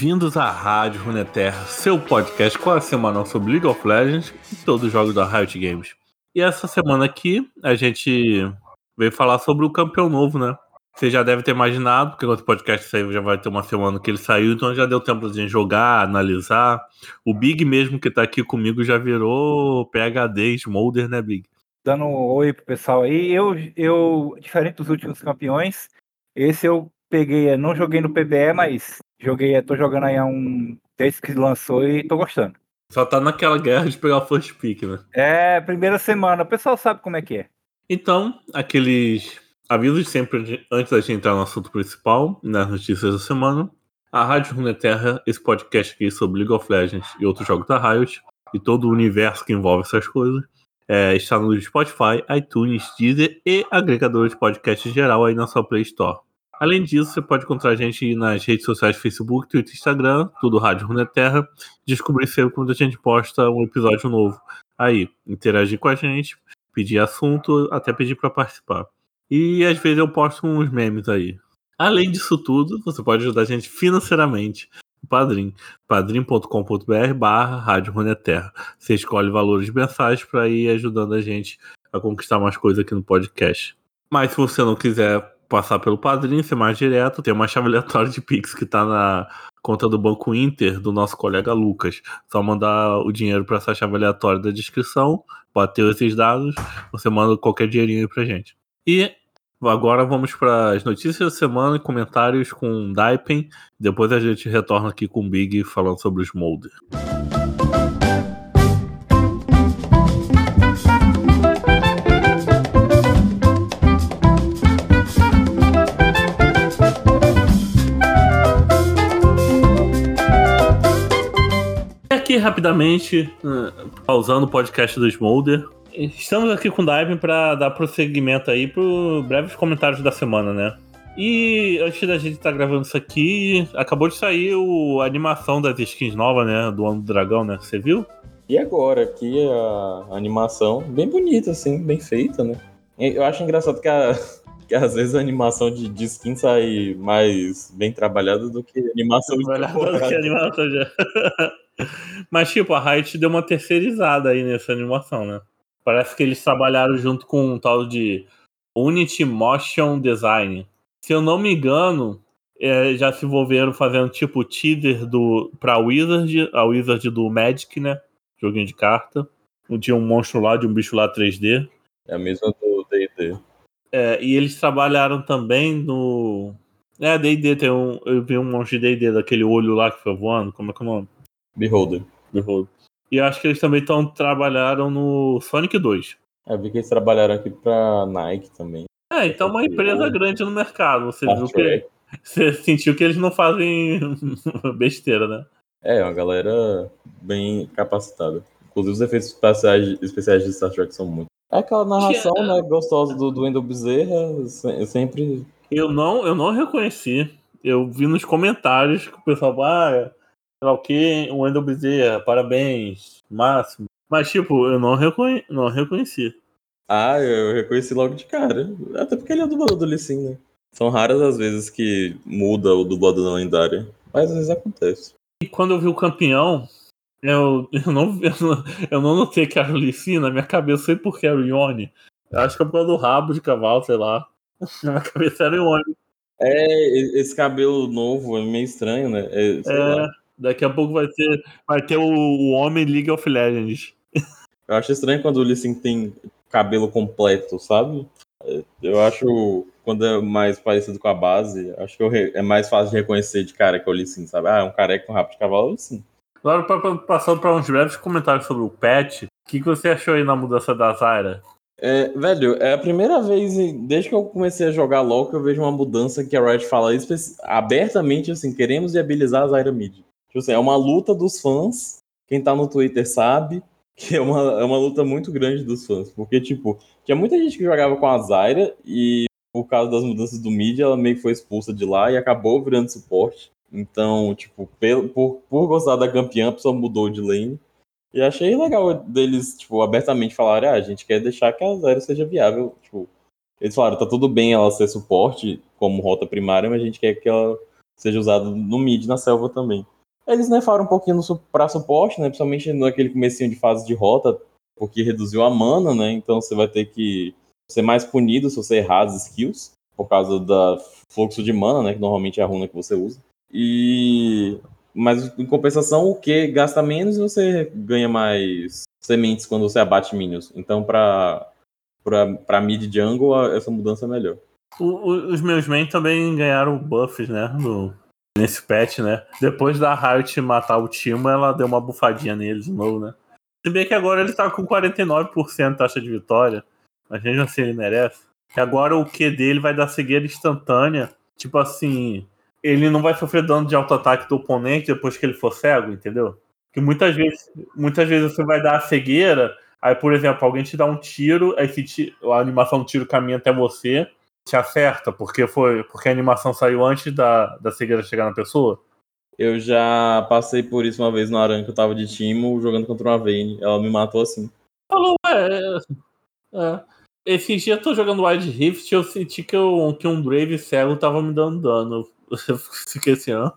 Bem-vindos à Rádio Runeterra, seu podcast quase semanal sobre League of Legends e todos os jogos da Riot Games. E essa semana aqui a gente veio falar sobre o campeão novo, né? Você já deve ter imaginado, porque o podcast saiu já vai ter uma semana que ele saiu, então já deu tempo de jogar, analisar. O Big mesmo que tá aqui comigo já virou PHD Smolder, né, Big? Dando um oi pro pessoal aí. Eu, eu, diferente dos últimos campeões, esse eu peguei, não joguei no PBE, mas joguei, tô jogando aí há um desde que lançou e tô gostando. Só tá naquela guerra de pegar o first pick, né? É, primeira semana, o pessoal sabe como é que é. Então, aqueles avisos sempre antes da gente entrar no assunto principal, nas notícias da semana. A Rádio Runeterra, esse podcast aqui sobre League of Legends e outros jogos da Riot, e todo o universo que envolve essas coisas, é, está no Spotify, iTunes, Deezer e agregadores de podcast em geral aí na sua Play Store. Além disso, você pode encontrar a gente nas redes sociais Facebook, Twitter Instagram, tudo Rádio Runeterra. Descobrir sempre quando a gente posta um episódio novo. Aí, interagir com a gente, pedir assunto, até pedir para participar. E às vezes eu posto uns memes aí. Além disso tudo, você pode ajudar a gente financeiramente. O Padrim, padrim.com.br barra Rádio Runeterra. Você escolhe valores mensais para ir ajudando a gente a conquistar mais coisas aqui no podcast. Mas se você não quiser passar pelo Padrim, ser mais direto, tem uma chave aleatória de Pix que está na conta do Banco Inter do nosso colega Lucas. Só mandar o dinheiro para essa chave aleatória da descrição, bater esses dados, você manda qualquer dinheirinho aí pra gente. E agora vamos para as notícias da semana e comentários com Daipen. Depois a gente retorna aqui com o Big falando sobre os Molder. Rapidamente, pausando o podcast do Smolder, Estamos aqui com o Dive para dar prosseguimento aí para breves comentários da semana, né? E antes da gente estar tá gravando isso aqui, acabou de sair o, a animação das skins novas, né? Do Ano do Dragão, né? Você viu? E agora, aqui a animação, bem bonita, assim, bem feita, né? Eu acho engraçado que, a, que às vezes a animação de, de skin sai mais bem trabalhada do que a animação de Trabalhada do que animação já. Mas, tipo, a Riot deu uma terceirizada aí nessa animação, né? Parece que eles trabalharam junto com um tal de Unity Motion Design. Se eu não me engano, é, já se envolveram fazendo tipo teaser do pra Wizard, a Wizard do Magic, né? Joguinho de carta. Tinha um monstro lá, de um bicho lá 3D. É a mesma do D&D. É, e eles trabalharam também no... É, D&D tem um... Eu vi um monstro de D&D daquele olho lá que foi voando. Como é que é o nome? Beholder. Beholder. E acho que eles também tão, trabalharam no Sonic 2. É, eu vi que eles trabalharam aqui pra Nike também. É, então uma empresa grande no mercado. Você viu que. Você sentiu que eles não fazem besteira, né? É, uma galera bem capacitada. Inclusive os efeitos especiais, especiais de Star Trek são muito. É aquela narração, né, gostosa do, do Wendell Bezerra, eu sempre. Eu não, eu não reconheci. Eu vi nos comentários que o pessoal, ah, sei lá o que, o Wendel Bezerra, parabéns, máximo. Mas, tipo, eu não, reconhe não reconheci. Ah, eu reconheci logo de cara. Até porque ele é o dublador do Lissin, né? São raras as vezes que muda o dublador da lendária. Mas às vezes acontece. E quando eu vi o campeão, eu, eu, não, eu, não, eu não notei que era o Lissin, na minha cabeça, sei porque era o Ione. Eu acho que é por causa do rabo de cavalo, sei lá. Na minha cabeça era o Ione. É, esse cabelo novo é meio estranho, né? É, é Daqui a pouco vai ter, vai ter o, o Homem League of Legends. Eu acho estranho quando o Lee tem cabelo completo, sabe? Eu acho, quando é mais parecido com a base, acho que é mais fácil de reconhecer de cara que é o Lee sabe? Ah, é um careca com rabo de cavalo, sim. Agora, passando para uns breves comentários sobre o patch, o que, que você achou aí na mudança da Zyra? É, velho, é a primeira vez desde que eu comecei a jogar LoL que eu vejo uma mudança que a Riot fala abertamente assim, queremos viabilizar a Zyra Mid. Tipo assim, é uma luta dos fãs. Quem tá no Twitter sabe que é uma, é uma luta muito grande dos fãs. Porque, tipo, tinha muita gente que jogava com a Zyra e por causa das mudanças do mídia, ela meio que foi expulsa de lá e acabou virando suporte. Então, tipo, por, por, por gostar da campeã, a pessoa mudou de lane. E achei legal deles, tipo, abertamente falarem, ah, a gente quer deixar que a Zyra seja viável. Tipo, eles falaram, tá tudo bem ela ser suporte como rota primária, mas a gente quer que ela seja usado no mid na selva também. Eles nerfaram um pouquinho no, pra suporte, né? Principalmente naquele comecinho de fase de rota, porque reduziu a mana, né? Então você vai ter que ser mais punido se você errar as skills, por causa do fluxo de mana, né? Que normalmente é a runa que você usa. E. Mas em compensação, o que gasta menos e você ganha mais sementes quando você abate minions. Então, pra, pra, pra mid jungle, essa mudança é melhor. O, os meus main também ganharam buffs, né? No, nesse patch, né? Depois da Riot matar o Timo, ela deu uma bufadinha neles de novo, né? Se bem que agora ele tá com 49% taxa de vitória, mas mesmo assim ele merece. E agora o Q dele vai dar cegueira instantânea. Tipo assim, ele não vai sofrer dano de auto-ataque do oponente depois que ele for cego, entendeu? Que muitas vezes, muitas vezes você vai dar a cegueira, aí, por exemplo, alguém te dá um tiro, aí a animação do tiro caminha até você, te acerta, porque foi porque a animação saiu antes da, da cegueira chegar na pessoa? Eu já passei por isso uma vez no Aran que eu tava de Timo jogando contra uma Vayne. Ela me matou assim. Falou, é, é. Esse dia eu tô jogando Wild Rift eu senti que, eu, que um Brave cego tava me dando dano. Eu fiquei assim, ó.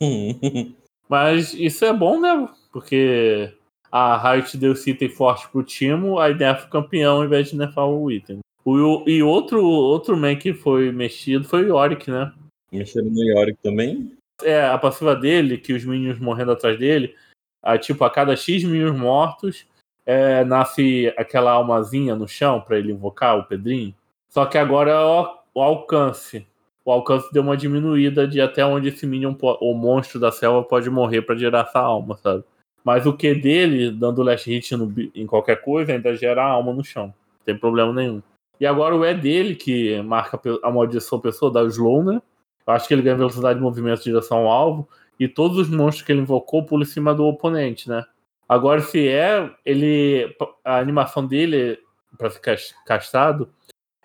Mas isso é bom, né? Porque a Riot deu esse item forte pro Timo, aí nerfa o campeão ao invés de nerfar o item. O, e outro, outro man que foi mexido foi o Yorick, né? Mexeram no Yorick também? É, a passiva dele, que os minions morrendo atrás dele, a, tipo, a cada X minions mortos, é, nasce aquela almazinha no chão para ele invocar o Pedrinho. Só que agora é o, o, alcance. O alcance deu uma diminuída de até onde esse minion, o monstro da selva, pode morrer para gerar essa alma, sabe? Mas o Q dele, dando last hit no, em qualquer coisa, ainda gera a alma no chão. Não tem problema nenhum. E agora o E dele, que marca a maldição pessoa, da slow, né? Eu acho que ele ganha velocidade de movimento em direção ao alvo. E todos os monstros que ele invocou pulam em cima do oponente, né? Agora, se é, ele. A animação dele, para ficar castrado,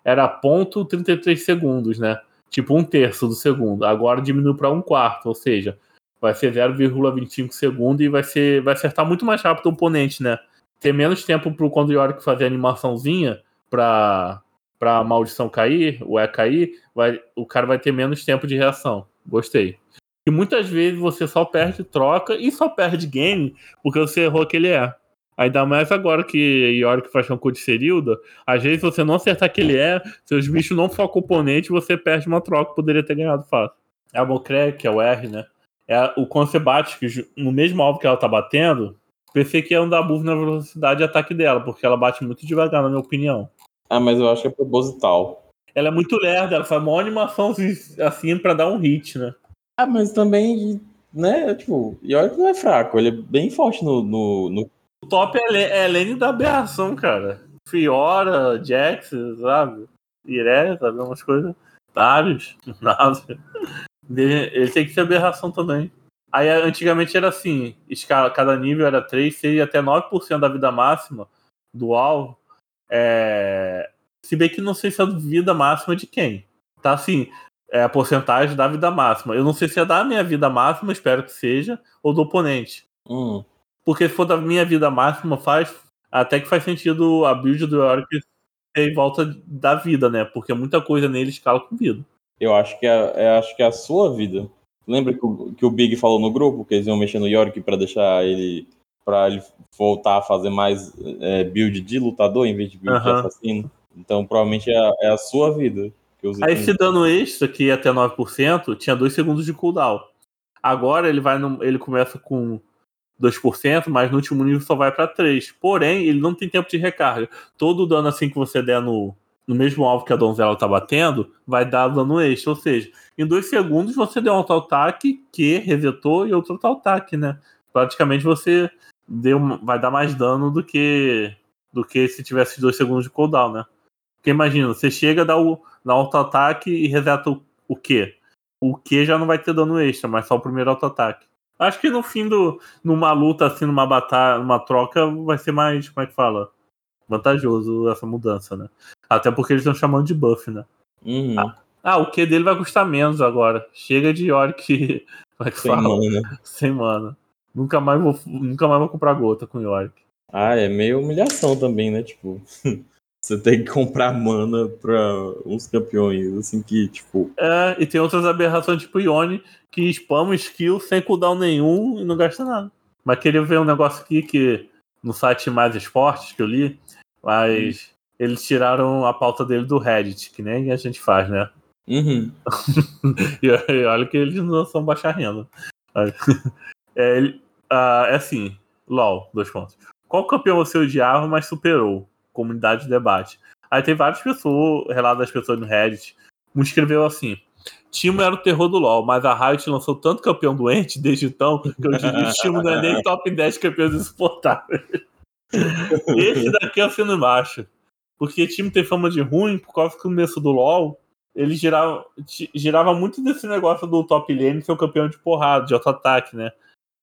era ponto 33 segundos, né? Tipo um terço do segundo. Agora diminuiu para um quarto, ou seja, vai ser 0,25 segundos e vai, ser, vai acertar muito mais rápido o oponente, né? Ter menos tempo pro Yorick fazer a animaçãozinha para para a maldição cair, o E cair, vai, o cara vai ter menos tempo de reação. Gostei. E muitas vezes você só perde troca e só perde game porque você errou aquele E. Ainda mais agora que Yorick faz com de Serilda, às vezes você não acertar aquele E, seus bichos não focam o oponente você perde uma troca, poderia ter ganhado fácil. É a Mocré, que é o R, né? É o quando você bate no mesmo alvo que ela tá batendo, pensei que ia andar buff na velocidade de ataque dela, porque ela bate muito devagar, na minha opinião. Ah, mas eu acho que é proposital. Ela é muito lerda, ela faz uma animação assim pra dar um hit, né? Ah, mas também, né, tipo, e olha que não é fraco, ele é bem forte no. no, no... O top é, é Lane da aberração, cara. Fiora, Jax, sabe? Iré, sabe? Umas coisas. Darius, nada. Ele tem que ser aberração também. Aí antigamente era assim: escala, cada nível era 3, 6 e até 9% da vida máxima do alvo é... Se bem que não sei se é a vida máxima de quem. Tá assim, é a porcentagem da vida máxima. Eu não sei se é da minha vida máxima, espero que seja, ou do oponente. Hum. Porque se for da minha vida máxima, faz. Até que faz sentido a build do Yorick ser em volta da vida, né? Porque muita coisa nele escala com vida. Eu acho que é, é acho que é a sua vida. Lembra que o, que o Big falou no grupo que eles iam mexer no Yorick para deixar ele para ele voltar a fazer mais é, build de lutador em vez de build de assassino. Então, provavelmente é a, é a sua vida. Aí, esse dano extra, que ia até 9%, tinha 2 segundos de cooldown. Agora ele vai no, ele começa com 2%, mas no último nível só vai para 3. Porém, ele não tem tempo de recarga. Todo o dano assim que você der no, no mesmo alvo que a donzela tá batendo, vai dar dano extra. Ou seja, em 2 segundos você deu um auto-ataque que resetou e outro auto-ataque, né? Praticamente você deu, vai dar mais dano do que do que se tivesse dois segundos de cooldown, né? Porque imagina, você chega, dá o dá auto-ataque e reseta o, o Q. O Q já não vai ter dano extra, mas só o primeiro auto-ataque. Acho que no fim do. numa luta, assim, numa batalha, numa troca, vai ser mais, como é que fala? Vantajoso essa mudança, né? Até porque eles estão chamando de buff, né? Uhum. Ah, ah, o Q dele vai custar menos agora. Chega de Yorick. Como é que Sem fala? mana. Sem mana. Nunca mais vou, nunca mais vou comprar gota com Yorick. Ah, é meio humilhação também, né? Tipo, Você tem que comprar mana pra uns campeões, assim, que, tipo. É, e tem outras aberrações, tipo Ione, que spamam skill sem cooldown nenhum e não gasta nada. Mas queria ver um negócio aqui que no site Mais Esportes que eu li, mas eles tiraram a pauta dele do Reddit, que nem a gente faz, né? Uhum. E, e olha que eles não são baixa renda. É, ele- ah, é assim, LOL, dois pontos. Qual campeão você odiava, mas superou? Comunidade de debate. Aí tem várias pessoas, relatos das pessoas no Reddit. Um escreveu assim: Timo era o terror do LoL, mas a Riot lançou tanto campeão doente desde então que eu diria que o Timo não é nem top 10 campeões insuportáveis. Esse daqui é o sino embaixo. Porque time tem fama de ruim por causa que no começo do LoL ele girava, girava muito desse negócio do top lane ser o campeão de porrada, de auto-ataque, né?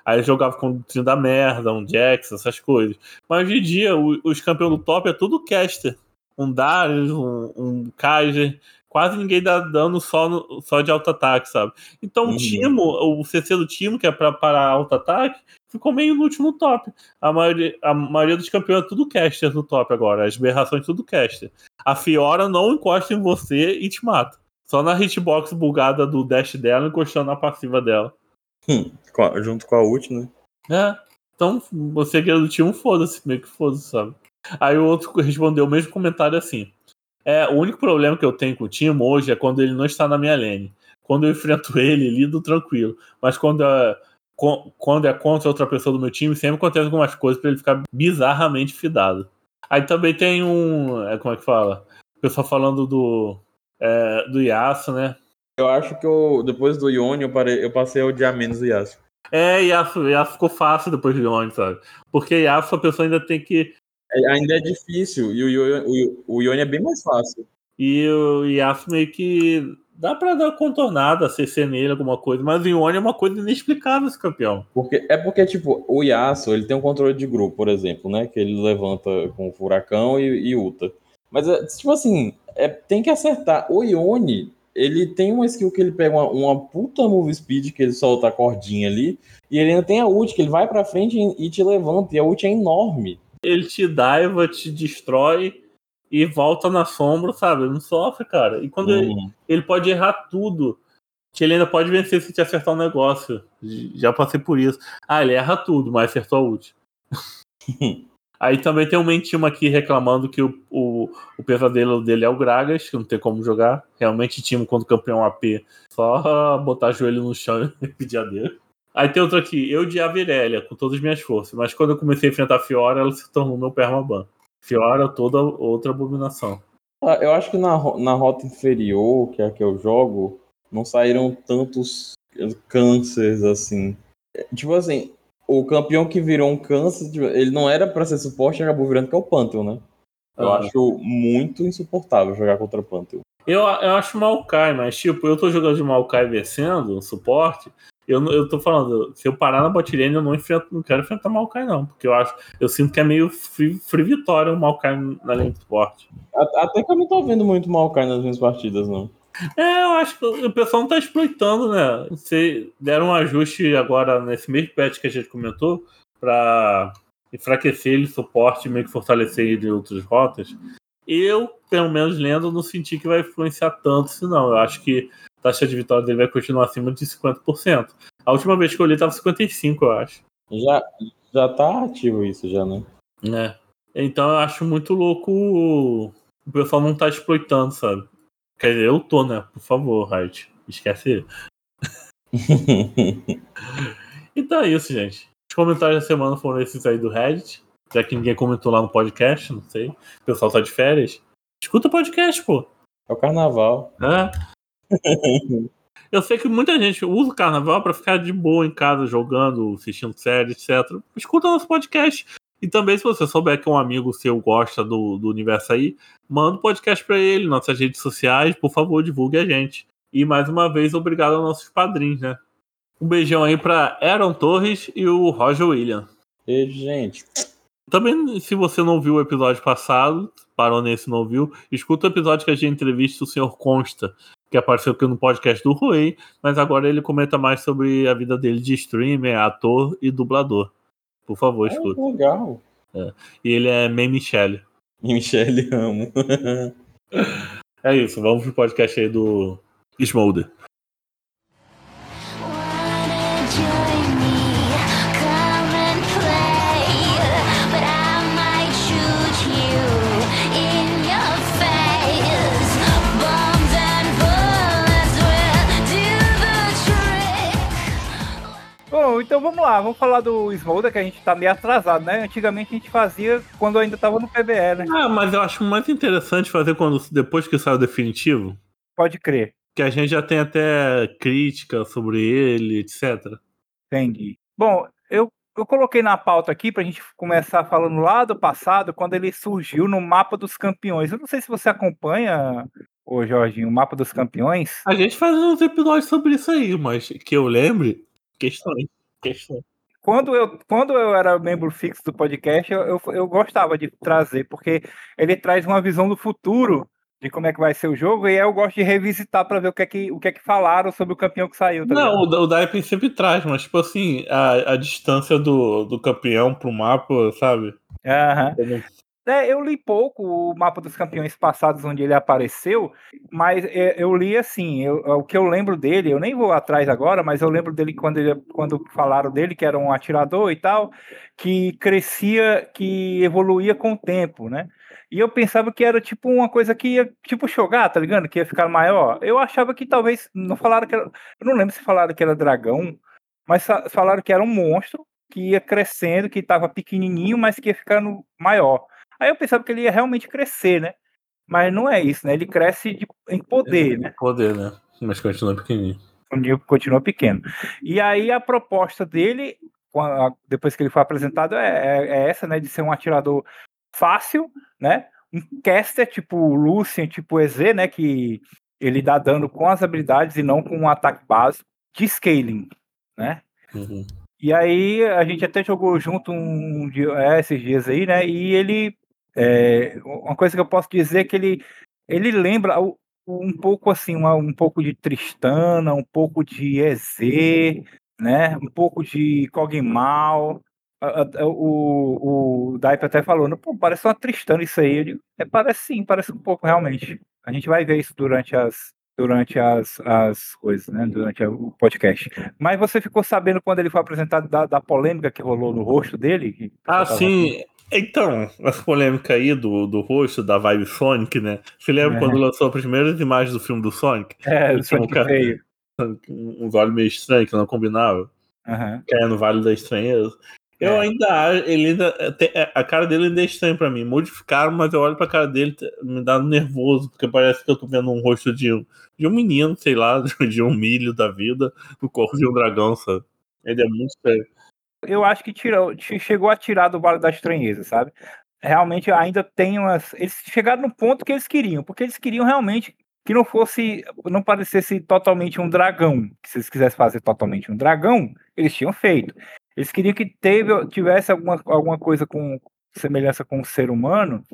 Aí ele jogava com um trio da merda, um Jax, essas coisas. Mas hoje em dia, o- os campeões do top é tudo caster. Um Darius, um, um Kaiser. Quase ninguém dá dano só, no- só de auto-ataque, sabe? Então Uhum. o Timo, o CC do Timo, que é pra parar auto-ataque, ficou meio no top. A maioria, a maioria dos campeões é tudo caster no top agora. As berrações tudo caster. A Fiora não encosta em você e te mata. Só na hitbox bugada do dash dela, encostando na passiva dela. A- junto com a ult, né? É. Então, você que é do time, foda-se, meio que foda-se, sabe? Aí o outro respondeu o mesmo comentário assim. É, o único problema que eu tenho com o time hoje é quando ele não está na minha lane. Quando eu enfrento ele, lido tranquilo. Mas quando é, quando é contra outra pessoa do meu time, sempre acontece algumas coisas pra ele ficar bizarramente fidado. Aí também tem um. é, como é que fala? O pessoal falando do. é, do Yasuo, né? Eu acho que eu, depois do Ione eu, parei, eu passei a odiar menos o Yasuo. É, Yasuo, Yasuo ficou fácil depois de Yone, sabe? Porque Yasuo a pessoa ainda tem que É, ainda é difícil, e o, o, o Ione é bem mais fácil. E o Yasuo meio que dá pra dar contornada, CC nele, alguma coisa, mas o Ione é uma coisa inexplicável esse campeão. Porque, é porque, tipo, o Yasuo, ele tem um controle de grupo, por exemplo, né? Que ele levanta com o Furacão e, e Uta. Mas, é, tipo assim, é, tem que acertar. O Ione, ele tem uma skill que ele pega uma, uma puta move speed, que ele solta a cordinha ali, e ele ainda tem a ult, que ele vai pra frente e, e te levanta, e a ult é enorme. Ele te diva, te destrói e volta na sombra, sabe? Ele não sofre, cara. E quando ele, Hum. ele pode errar tudo, que ele ainda pode vencer se te acertar um negócio. Já passei por isso. Ah, ele erra tudo, mas acertou a ult. Aí também tem um mentimo aqui reclamando que o, o, o pesadelo dele é o Gragas, que não tem como jogar. Realmente, time quando campeão AP, só botar joelho no chão e pedir adeus. Aí tem outro aqui, eu de Avirélia, com todas as minhas forças, mas quando eu comecei a enfrentar a Fiora, ela se tornou meu permaban. Fiora, toda outra abominação. Ah, Eu acho que na, na rota inferior, que é a que eu jogo, não saíram tantos cânceres assim. É, Tipo assim, o campeão que virou um câncer, tipo, ele não era pra ser suporte acabou virando que é o Pantheon, né? Eu Ah. acho muito insuportável jogar contra o Pantheon. Eu, eu acho Maokai, mas tipo, eu tô jogando de Maokai vencendo, suporte. Eu, eu tô falando, se eu parar na bot lane, eu não, enfrento, não quero enfrentar Maokai, não. Porque eu acho, eu sinto que é meio free, free vitória o Maokai na lane de suporte. Até que eu não tô vendo muito Maokai nas minhas partidas, não. É, eu acho que o pessoal não tá exploitando, né? Se deram um ajuste agora nesse mesmo patch que a gente comentou, pra enfraquecer ele, suporte meio que fortalecer ele em outras rotas. Eu, pelo menos lendo, não senti que vai influenciar tanto isso, não. Eu acho que a taxa de vitória dele vai continuar acima de 50%. A última vez que eu li tava 55%, eu acho. Já, já tá ativo isso, já, né? né? Então eu acho muito louco o o pessoal não tá exploitando, sabe? Quer dizer, eu tô, né? Por favor, Riot. Esquece. Então é isso, gente. Os comentários da semana foram esses aí do Reddit. Já que ninguém comentou lá no podcast, não sei. O pessoal tá de férias. Escuta o podcast, pô. É o carnaval. né? Eu sei que muita gente usa o carnaval pra ficar de boa em casa, jogando, assistindo série, etc. Escuta nosso podcast. E também, se você souber que um amigo seu gosta do, do universo aí, manda o podcast pra ele, nossas redes sociais, por favor, divulgue a gente. E mais uma vez, obrigado aos nossos padrinhos, né? Um beijão aí pra Aaron Torres e o Roger William. E, gente, Também, se você não viu o episódio passado, parou nesse não viu, escuta o episódio que a gente entrevista o Sr. Consta, que apareceu aqui no podcast do Rui, mas agora ele comenta mais sobre a vida dele de streamer, ator e dublador. Por favor, é escuta. legal. E ele é May Michelle. E Michele amo. É isso, vamos pro podcast aí do Smolder. Então vamos lá, vamos falar do Smolder, que a gente tá meio atrasado, né? Antigamente a gente fazia quando ainda tava no PBE, né? Ah, mas eu acho mais interessante fazer quando depois que sai o definitivo, Pode crer. que a gente já tem até crítica sobre ele, etc. Entendi. Bom, eu, eu coloquei na pauta aqui pra gente começar falando lá do passado, quando ele surgiu no mapa dos campeões. Eu não sei se você acompanha, ô Jorginho, o mapa dos campeões. A gente faz uns episódios sobre isso aí, mas que eu lembre, questões. Questões. Quando eu, quando eu era membro fixo do podcast, eu, eu, eu gostava de trazer, porque ele traz uma visão do futuro de como é que vai ser o jogo, e aí eu gosto de revisitar pra ver o que é que, o que, é que falaram sobre o campeão que saiu. tá Não, ligado? o, o Daipen sempre traz, mas tipo assim, a, a distância do, do campeão pro mapa, sabe? Aham. É, eu li pouco o mapa dos campeões passados onde ele apareceu, mas é, eu li assim, eu- o que eu lembro dele, eu nem vou atrás agora, mas eu lembro dele quando, ele, quando falaram dele que era um atirador e tal, que crescia, que evoluía com o tempo, né? E eu pensava que era tipo uma coisa que ia, tipo jogar, tá ligado? Que ia ficar maior. Eu achava que talvez, não falaram que era, eu não lembro se falaram que era dragão, mas fa- falaram que era um monstro que ia crescendo, que estava pequenininho, mas que ia ficando maior. Aí eu pensava que ele ia realmente crescer, né? Mas não é isso, né? Ele cresce de- em poder, né? Poder, né? Mas continua pequenininho. Continua pequeno. E aí a proposta dele, depois que ele foi apresentado, é, é- é essa, né? De ser um atirador fácil, né? Um caster tipo Lucian, tipo o EZ, né? Que ele dá dano com as habilidades e não com um ataque básico de scaling, né? Uhum. E aí a gente até jogou junto um dia, é, esses dias aí, né? E ele. É, uma coisa que eu posso dizer é que ele, ele lembra um pouco assim, uma- um pouco de Tristana, um pouco de EZ, né? Um pouco de a- O, o Daipe até falou, "Não, pô, parece uma Tristana isso aí. Eu digo, é, parece sim, parece um pouco realmente. A gente vai ver isso durante as durante as, as coisas, né? Durante o podcast. Mas você ficou sabendo quando ele foi apresentado da, da polêmica que rolou no rosto dele? Ah, sim. Então, essa polêmica aí do, do rosto, da vibe Sonic, né? Você lembra É. quando lançou as primeiras imagens do filme do Sonic? É, Então, o Sonic cara- veio. Uns olhos meio estranhos, que não combinavam. Aham. Caindo no Vale da Estranheza. Eu É. ainda acho, ele ainda, tem- é, a cara dele ainda é estranha pra mim. Modificaram, mas eu olho pra cara dele, me dá nervoso, porque parece que eu tô vendo um rosto de um, de um menino, sei lá, de um milho da vida, no corpo de um dragão, sabe? Ele é muito estranho. Eu acho que tirou, che- chegou a tirar do Vale da Estranheza, sabe? Realmente ainda tem umas. Eles chegaram no ponto que eles queriam, porque eles queriam realmente que não fosse. não parecesse totalmente um dragão. Se eles quisessem fazer totalmente um dragão, eles tinham feito. Eles queriam que teve, tivesse alguma, alguma coisa com semelhança com o ser humano,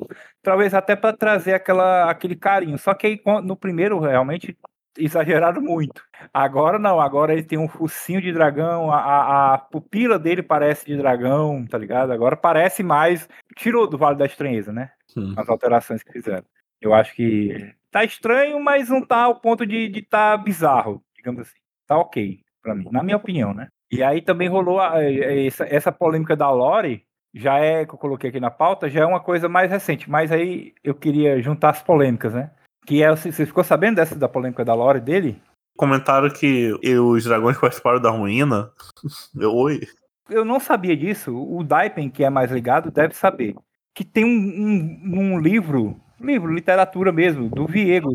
talvez até para trazer aquela, aquele carinho. Só que aí, no primeiro, realmente exageraram muito. Agora não, agora ele tem um focinho de dragão, a, a- pupila dele parece de dragão, tá ligado? Agora parece mais. Tirou do Vale da Estranheza, né? Hum. As alterações que fizeram. Eu acho que tá estranho, mas não tá ao ponto de, de tá bizarro, digamos assim. Tá ok, pra mim, na minha opinião, né? E aí também rolou a- a- essa, essa polêmica da Lore, já é, que eu coloquei aqui na pauta, já é uma coisa mais recente, mas aí eu queria juntar as polêmicas, né? Que é, você ficou sabendo dessa da polêmica da Lore dele? Comentaram que os dragões participaram da ruína. Eu, oi. Eu não sabia disso, o Daipen, que é mais ligado, deve saber. Que tem um, um, um livro, livro, literatura mesmo, do Viego,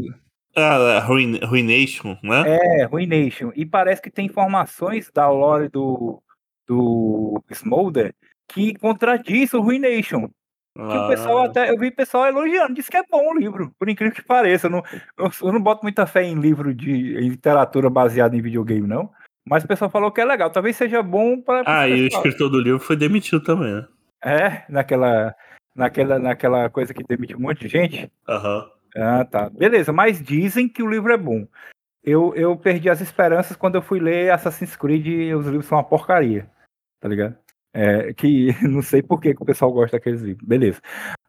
Ah, Ruin, Ruination, né? É, Ruination. E parece que tem informações da lore do, do Smolder que contradiz o Ruination. Que o pessoal Ah, até. Eu vi o pessoal elogiando, disse que é bom o livro, por incrível que pareça. Eu não, eu, não boto muita fé em livro de em literatura baseada em videogame, não. Mas o pessoal falou que é legal. Talvez seja bom para. Ah, e o escritor do livro foi demitido também, né? É, naquela, naquela, naquela coisa que demitiu um monte de gente. Aham. Ah, tá. Beleza, mas dizem que o livro é bom. Eu, eu perdi as esperanças quando eu fui ler Assassin's Creed e os livros são uma porcaria. Tá ligado? É, que não sei por que, o pessoal gosta daqueles livros. Beleza.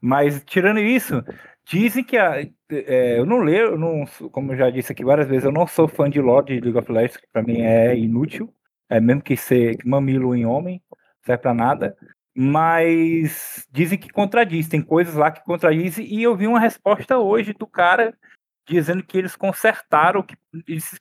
Mas, tirando isso, dizem que a, é, eu não leio, eu não, como eu já disse aqui várias vezes, eu não sou fã de lore de League of Legends, que pra mim é inútil. É mesmo que ser mamilo em homem, serve pra nada. Mas dizem que contradiz, tem coisas lá que contradizem, e eu vi uma resposta hoje do cara dizendo que eles consertaram, que,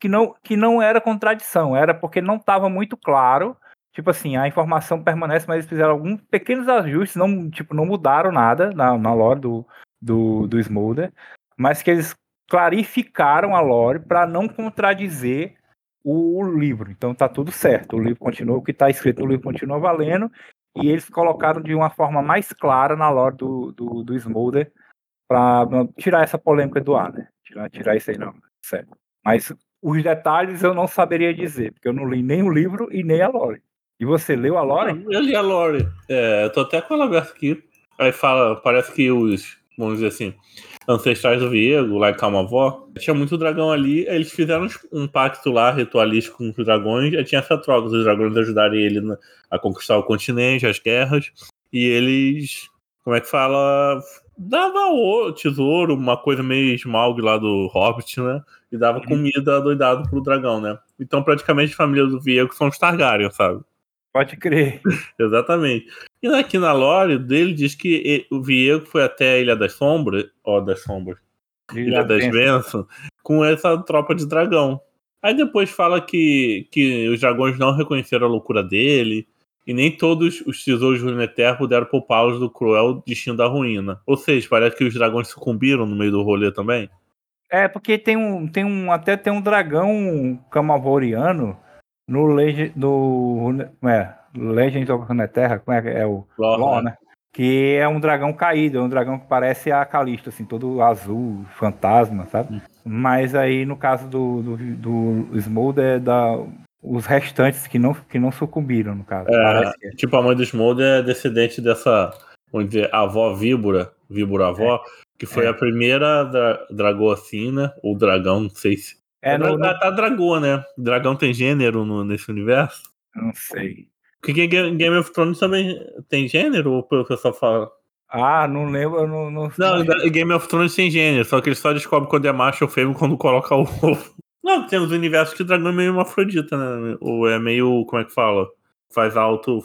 que não, que não era contradição, era porque não estava muito claro. Tipo assim, a informação permanece, mas eles fizeram alguns pequenos ajustes, não, tipo, não mudaram nada na, na lore do, do, do Smolder, mas que eles clarificaram a lore para não contradizer o, livro. Então tá tudo certo. O livro continua, o que está escrito no livro continua valendo, e eles colocaram de uma forma mais clara na lore do, do, do Smolder para tirar essa polêmica do ar, né? Tirar, tirar isso aí não, certo. Mas os detalhes eu não saberia dizer, porque eu não li nem o livro e nem a lore. E você leu a lore? Eu li a Lore. É, eu tô até com ela aberta aqui. Aí fala, parece que os, vamos dizer assim, ancestrais do Viego, lá em Calmavó, tinha muito dragão ali. Eles fizeram um pacto lá, ritualístico com os dragões. Aí tinha essa troca, os dragões ajudarem ele a conquistar o continente, as guerras. E eles, como é que fala? Dava o tesouro, uma coisa meio Smaug lá do Hobbit, né? E dava comida doidado pro dragão, né? Então, praticamente, a família do Viego são os Targaryen, sabe? Pode crer. Exatamente. E aqui na lore dele diz que o Viego foi até a Ilha das Sombras, ó, das Sombras, Ilha das Bênçãos, com essa tropa de dragão. Aí depois fala que, que os dragões não reconheceram a loucura dele, e nem todos os tesouros do Runeterra puderam poupá-los do cruel destino da ruína. Ou seja, parece que os dragões sucumbiram no meio do rolê também. É, porque tem um, tem um, até tem um dragão camavoriano no Legend, como é, Legends of Runeterra, como é que é o Lore, Lore, né? né? Que é um dragão caído, é um dragão que parece a Calista, assim, todo azul, fantasma, sabe? Mas aí, no caso do, do, do Smolder, é da, os restantes que não, que não sucumbiram, no caso. É, é. Tipo, a mãe do Smolder é descendente dessa, vamos dizer, avó víbora, víbora avó, que foi É. a primeira dra dragocina, ou dragão, não sei se. É, no, no- Tá dragoa, né? Dragão tem gênero no- nesse universo? não sei. Porque Game of Thrones também tem gênero, ou o pessoal fala. Ah, não lembro, eu não, não, Não, Game of Thrones tem gênero, só que eles só descobrem quando é macho ou fêmea quando coloca o ovo. Não, tem os universos que o dragão é meio uma afrodita, né? Ou é meio, como é que fala? Faz alto,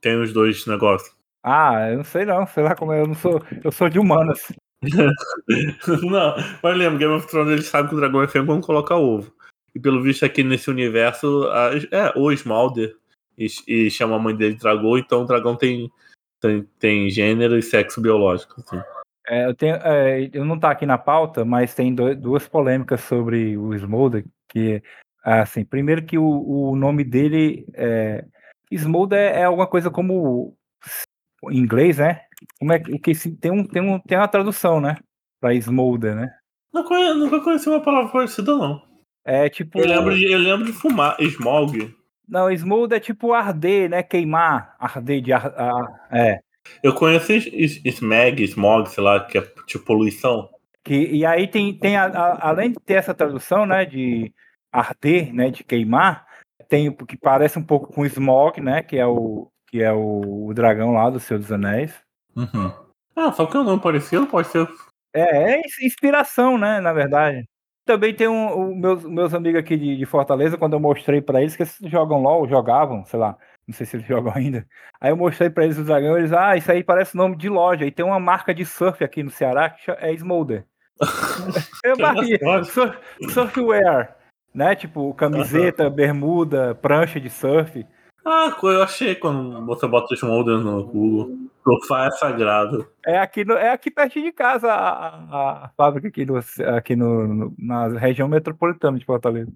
tem os dois negócios. Ah, eu não sei não, sei lá como é, eu não sou, eu sou de humanas. Não, mas lembra, Game of Thrones eles sabem que o dragão é fêmea quando coloca ovo. E pelo visto aqui nesse universo, a- é o Smalder e, e chama a mãe dele de dragão, então o dragão tem, tem, tem gênero e sexo biológico. Assim. É, eu, tenho, é, eu não tá aqui na pauta, mas tem do- duas polêmicas sobre o Smolder, que assim, primeiro que o, o nome dele é Smolder é alguma coisa como em inglês, né? Como é que tem um tem um tem uma tradução, né? Para Smolder, né? Não nunca conheci uma palavra parecida, não. É tipo Eu lembro de, eu lembro de fumar, Smog. Não, Smolder é tipo arder, né? Queimar, arder de ar, a- é. Eu conheço Smeg, Smog, sei lá, que é tipo poluição. Que, e aí tem, tem a- a- além de ter essa tradução, né, de arder, né, de queimar, tem o que parece um pouco com Smog, né, que é o que é o, o dragão lá do Senhor dos Anéis. Uhum. Ah, só que o nome parecido pode ser. É, é ins- inspiração, né, na verdade. Também tem um, o meus, meus amigos aqui de, de Fortaleza, quando eu mostrei pra eles que eles jogam LOL, jogavam, sei lá, não sei se eles jogam ainda. Aí eu mostrei pra eles o dragão, eles, ah, isso aí parece nome de loja. E tem uma marca de surf aqui no Ceará que é Smolder. Eu marquei, surf, surfwear, né? Tipo, camiseta, bermuda, prancha de surf. Ah, eu achei quando você bota o Smolder no Google. Sofá é sagrado. É aqui, no, é aqui perto de casa a, a- a fábrica aqui, no, aqui no, no- na região metropolitana de Fortaleza.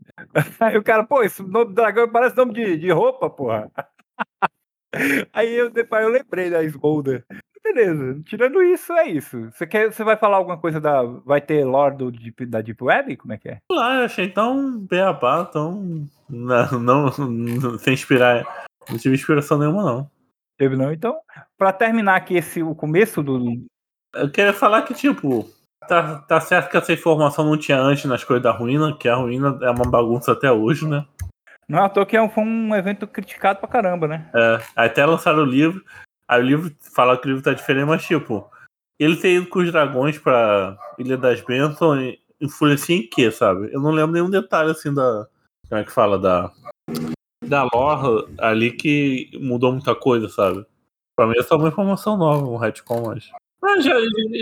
Aí o cara, pô, esse nome do dragão parece nome de, de roupa, porra. Aí eu, depois eu lembrei da Smolder. Beleza, tirando isso, é isso. Você, quer, você vai falar alguma coisa da. Vai ter lore do Deep, da Deep Web? Como é que é? Lá, eu achei tão beabá, tão. Não, não, não- sem inspirar. Não tive inspiração nenhuma, não. Teve não? Então, pra terminar aqui esse, o começo do. Eu queria falar que, tipo, tá, tá certo que essa informação não tinha antes nas coisas da ruína, que a ruína é uma bagunça até hoje, né? Não é à toa que é foi um evento criticado pra caramba, né? É, até lançaram o livro. Aí o livro fala que o livro tá diferente, mas tipo, ele ter ido com os dragões pra Ilha das Bênçãos influencia em quê, sabe? Eu não lembro nenhum detalhe assim da. Como é que fala? Da. Da lore ali que mudou muita coisa, sabe? Pra mim é só uma informação nova, um retcon, mas. Mas já,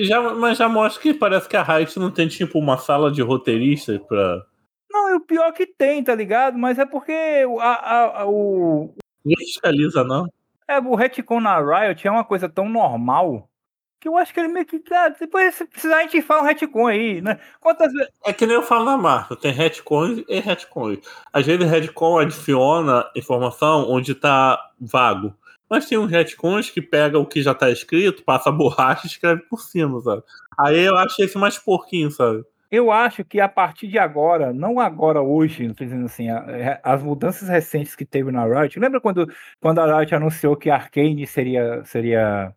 já, mas já mostra que parece que a Riot não tem, tipo, uma sala de roteiristas pra. Não, e o pior que tem, tá ligado? Mas é porque o- a, a- a- o, Ninguém fiscaliza, não. É, o retcon na Riot é uma coisa tão normal que eu acho que ele meio que. Cara, depois se precisar a gente fala um retcon aí, né? Quantas vezes. É que nem eu falo na marca, tem retcons e retcons. Às vezes retcon adiciona informação onde tá vago. Mas tem uns retcons que pega o que já tá escrito, passa borracha e escreve por cima, sabe? Aí eu acho esse mais porquinho, sabe? Eu acho que a partir de agora, não agora hoje, não dizendo assim, é, as mudanças recentes que teve na Riot. Lembra quando, quando a Riot anunciou que Arcane seria, seria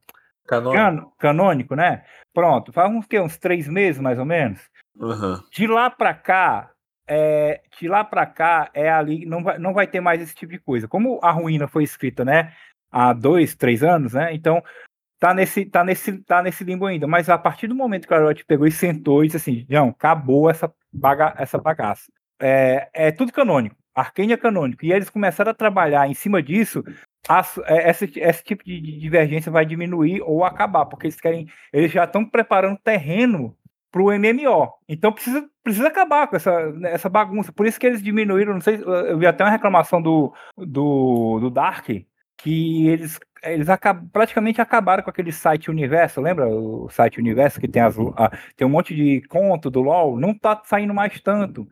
Canônico. cano- canônico, né? Pronto, faz uns, uns três meses mais ou menos. Aham. De lá pra cá, é, de lá para cá é ali, não vai, não vai ter mais esse tipo de coisa. Como a ruína foi escrita, né, há dois, três anos, né? Então tá nesse, tá nesse, tá nesse limbo ainda. Mas a partir do momento que a Riot pegou e sentou e disse assim, não, acabou essa baga, essa bagaça. É, é tudo canônico. Arcane é canônico. E eles começaram a trabalhar em cima disso. as- é, esse, esse tipo de divergência vai diminuir ou acabar, porque eles querem, eles já estão preparando terreno para o MMO. Então precisa, precisa acabar com essa, essa bagunça. Por isso que eles diminuíram, não sei, eu vi até uma reclamação do, do, do Dark, que eles, eles acab, praticamente acabaram com aquele site Universo, lembra o site Universo que tem, as, a, tem um monte de conto do LoL? Não tá saindo mais tanto.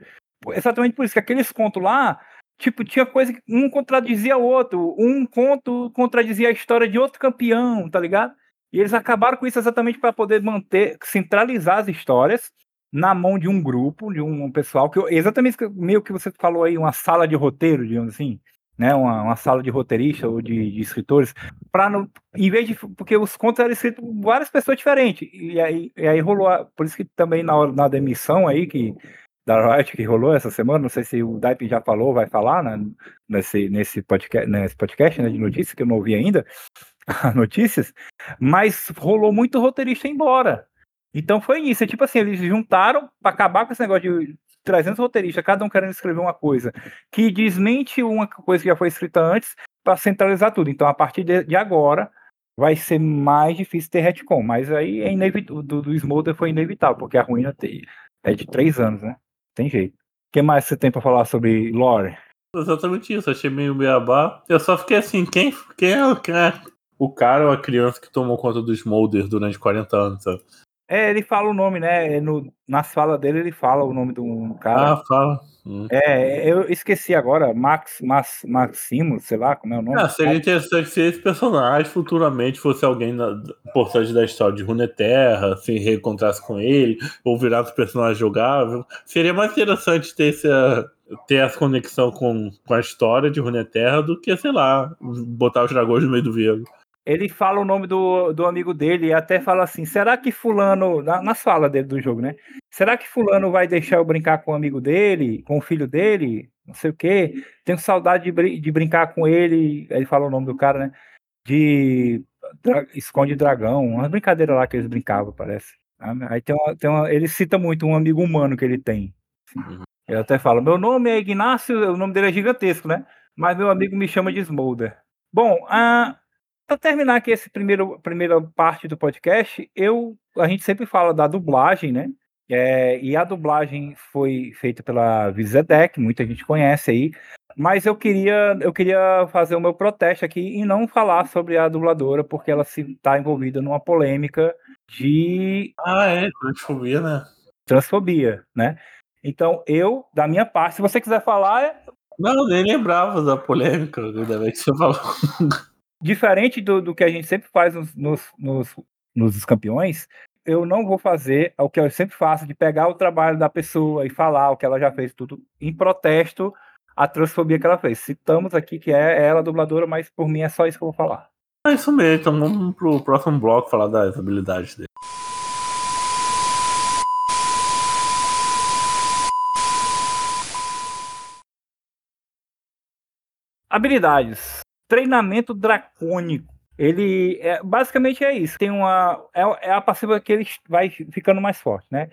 Exatamente por isso que aqueles contos lá, tipo, tinha coisa que um contradizia o outro, um conto contradizia a história de outro campeão, tá ligado? E eles acabaram com isso exatamente para poder manter, centralizar as histórias na mão de um grupo, de um pessoal, que exatamente meio que você falou aí, uma sala de roteiro, digamos assim, né? Uma, uma sala de roteirista ou de, de escritores, para em vez de, porque os contos eram escritos por várias pessoas diferentes, e aí, e aí rolou, a, por isso que também na, hora- na demissão aí, que da Riot que rolou essa semana, não sei se o Daipe já falou, vai falar, né, nesse, nesse, podcast, nesse podcast né, de notícias, que eu não ouvi ainda, notícias, mas rolou muito roteirista embora. Então foi isso, é tipo assim, eles juntaram para acabar com esse negócio de 300 roteiristas, cada um querendo escrever uma coisa, que desmente uma coisa que já foi escrita antes, para centralizar tudo. Então a partir de, agora vai ser mais difícil ter retcon, mas aí é inevitável, do, do Smolder foi inevitável, porque a ruína é de três anos, né? Tem jeito. O que mais você tem para falar sobre lore? Exatamente isso, achei meio beabá. Eu só fiquei assim, quem, quem, é, quem é o cara ou a criança que tomou conta do Smolder durante 40 anos, sabe? É, ele fala o nome, né? No, nas falas dele, ele fala o nome do cara. Ah, fala. Hum. É, eu esqueci agora, Max, Max, Maximo, sei lá como é o nome. Ah, seria interessante se esse personagem futuramente fosse alguém na, importante da história de Runeterra, se reencontrasse com ele, ou virasse personagem jogável. Seria mais interessante ter essa, ter essa conexão com, com a história de Runeterra do que, sei lá, botar os dragões no meio do velo. Ele fala o nome do, do amigo dele e até fala assim: será que Fulano, na, nas falas dele do jogo, né? Será que Fulano vai deixar eu brincar com o amigo dele, com o filho dele? Não sei o quê. Tenho saudade de, de brincar com ele. Ele fala o nome do cara, né? De dra- esconde dragão, uma brincadeira lá que eles brincavam, parece. Aí tem uma, tem uma, ele cita muito um amigo humano que ele tem. Uhum. Ele até fala: meu nome é Ignácio, o nome dele é gigantesco, né? Mas meu amigo me chama de Smolder. Bom, a. Para terminar aqui primeiro primeira parte do podcast, eu a gente sempre fala da dublagem, né? É, e a dublagem foi feita pela Vizedec, muita gente conhece aí. Mas eu queria eu queria fazer o meu protesto aqui e não falar sobre a dubladora porque ela se está envolvida numa polêmica de Ah, é, transfobia, né? transfobia, né? Então eu, da minha parte, se você quiser falar, é Não, nem lembrava da polêmica, ainda bem que você falou. diferente do, do que a gente sempre faz nos, nos, nos, nos campeões, eu não vou fazer o que eu sempre faço, de pegar o trabalho da pessoa e falar o que ela já fez, tudo em protesto à transfobia que ela fez. Citamos aqui que é ela a dubladora, mas por mim é só isso que eu vou falar. É isso mesmo, então vamos pro próximo bloco falar das habilidades dele. Habilidades. Treinamento dracônico. Ele é, basicamente é isso. Tem uma é, é a passiva que ele vai ficando mais forte, né?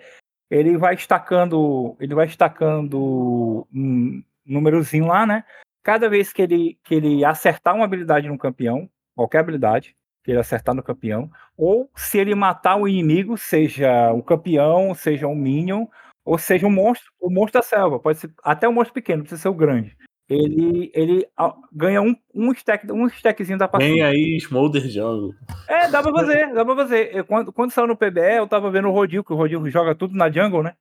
Ele vai estacando, ele vai estacando um númerozinho lá, né? Cada vez que ele que ele acertar uma habilidade no campeão, qualquer habilidade que ele acertar no campeão, ou se ele matar o inimigo, seja o campeão, seja um minion, ou seja um monstro, o monstro da selva, pode ser até um monstro pequeno, não precisa ser o grande ele, ele ganha um, um, stack, um stackzinho da partida. Vem aí, Smolder Jungle. É, dá pra fazer, dá pra fazer. Eu, quando, quando saiu no PBE, eu tava vendo o Rodil, que o Rodil joga tudo na jungle, né?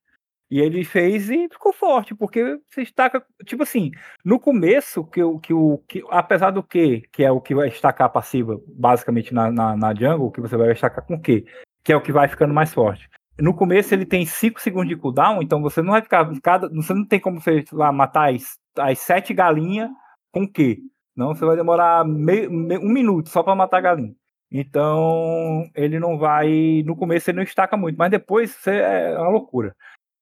E ele fez e ficou forte, porque você estaca. Tipo assim, no começo, que o que, o, que apesar do que, que é o que vai estacar a passiva, basicamente na, na, na jungle, que você vai estacar com o que? Que é o que vai ficando mais forte. No começo ele tem 5 segundos de cooldown, então você não vai ficar. Cada, você não tem como você lá matar as as sete galinhas com quê? Não, você vai demorar meio, um minuto só para matar a galinha. Então, ele não vai. No começo ele não estaca muito, mas depois você, é uma loucura.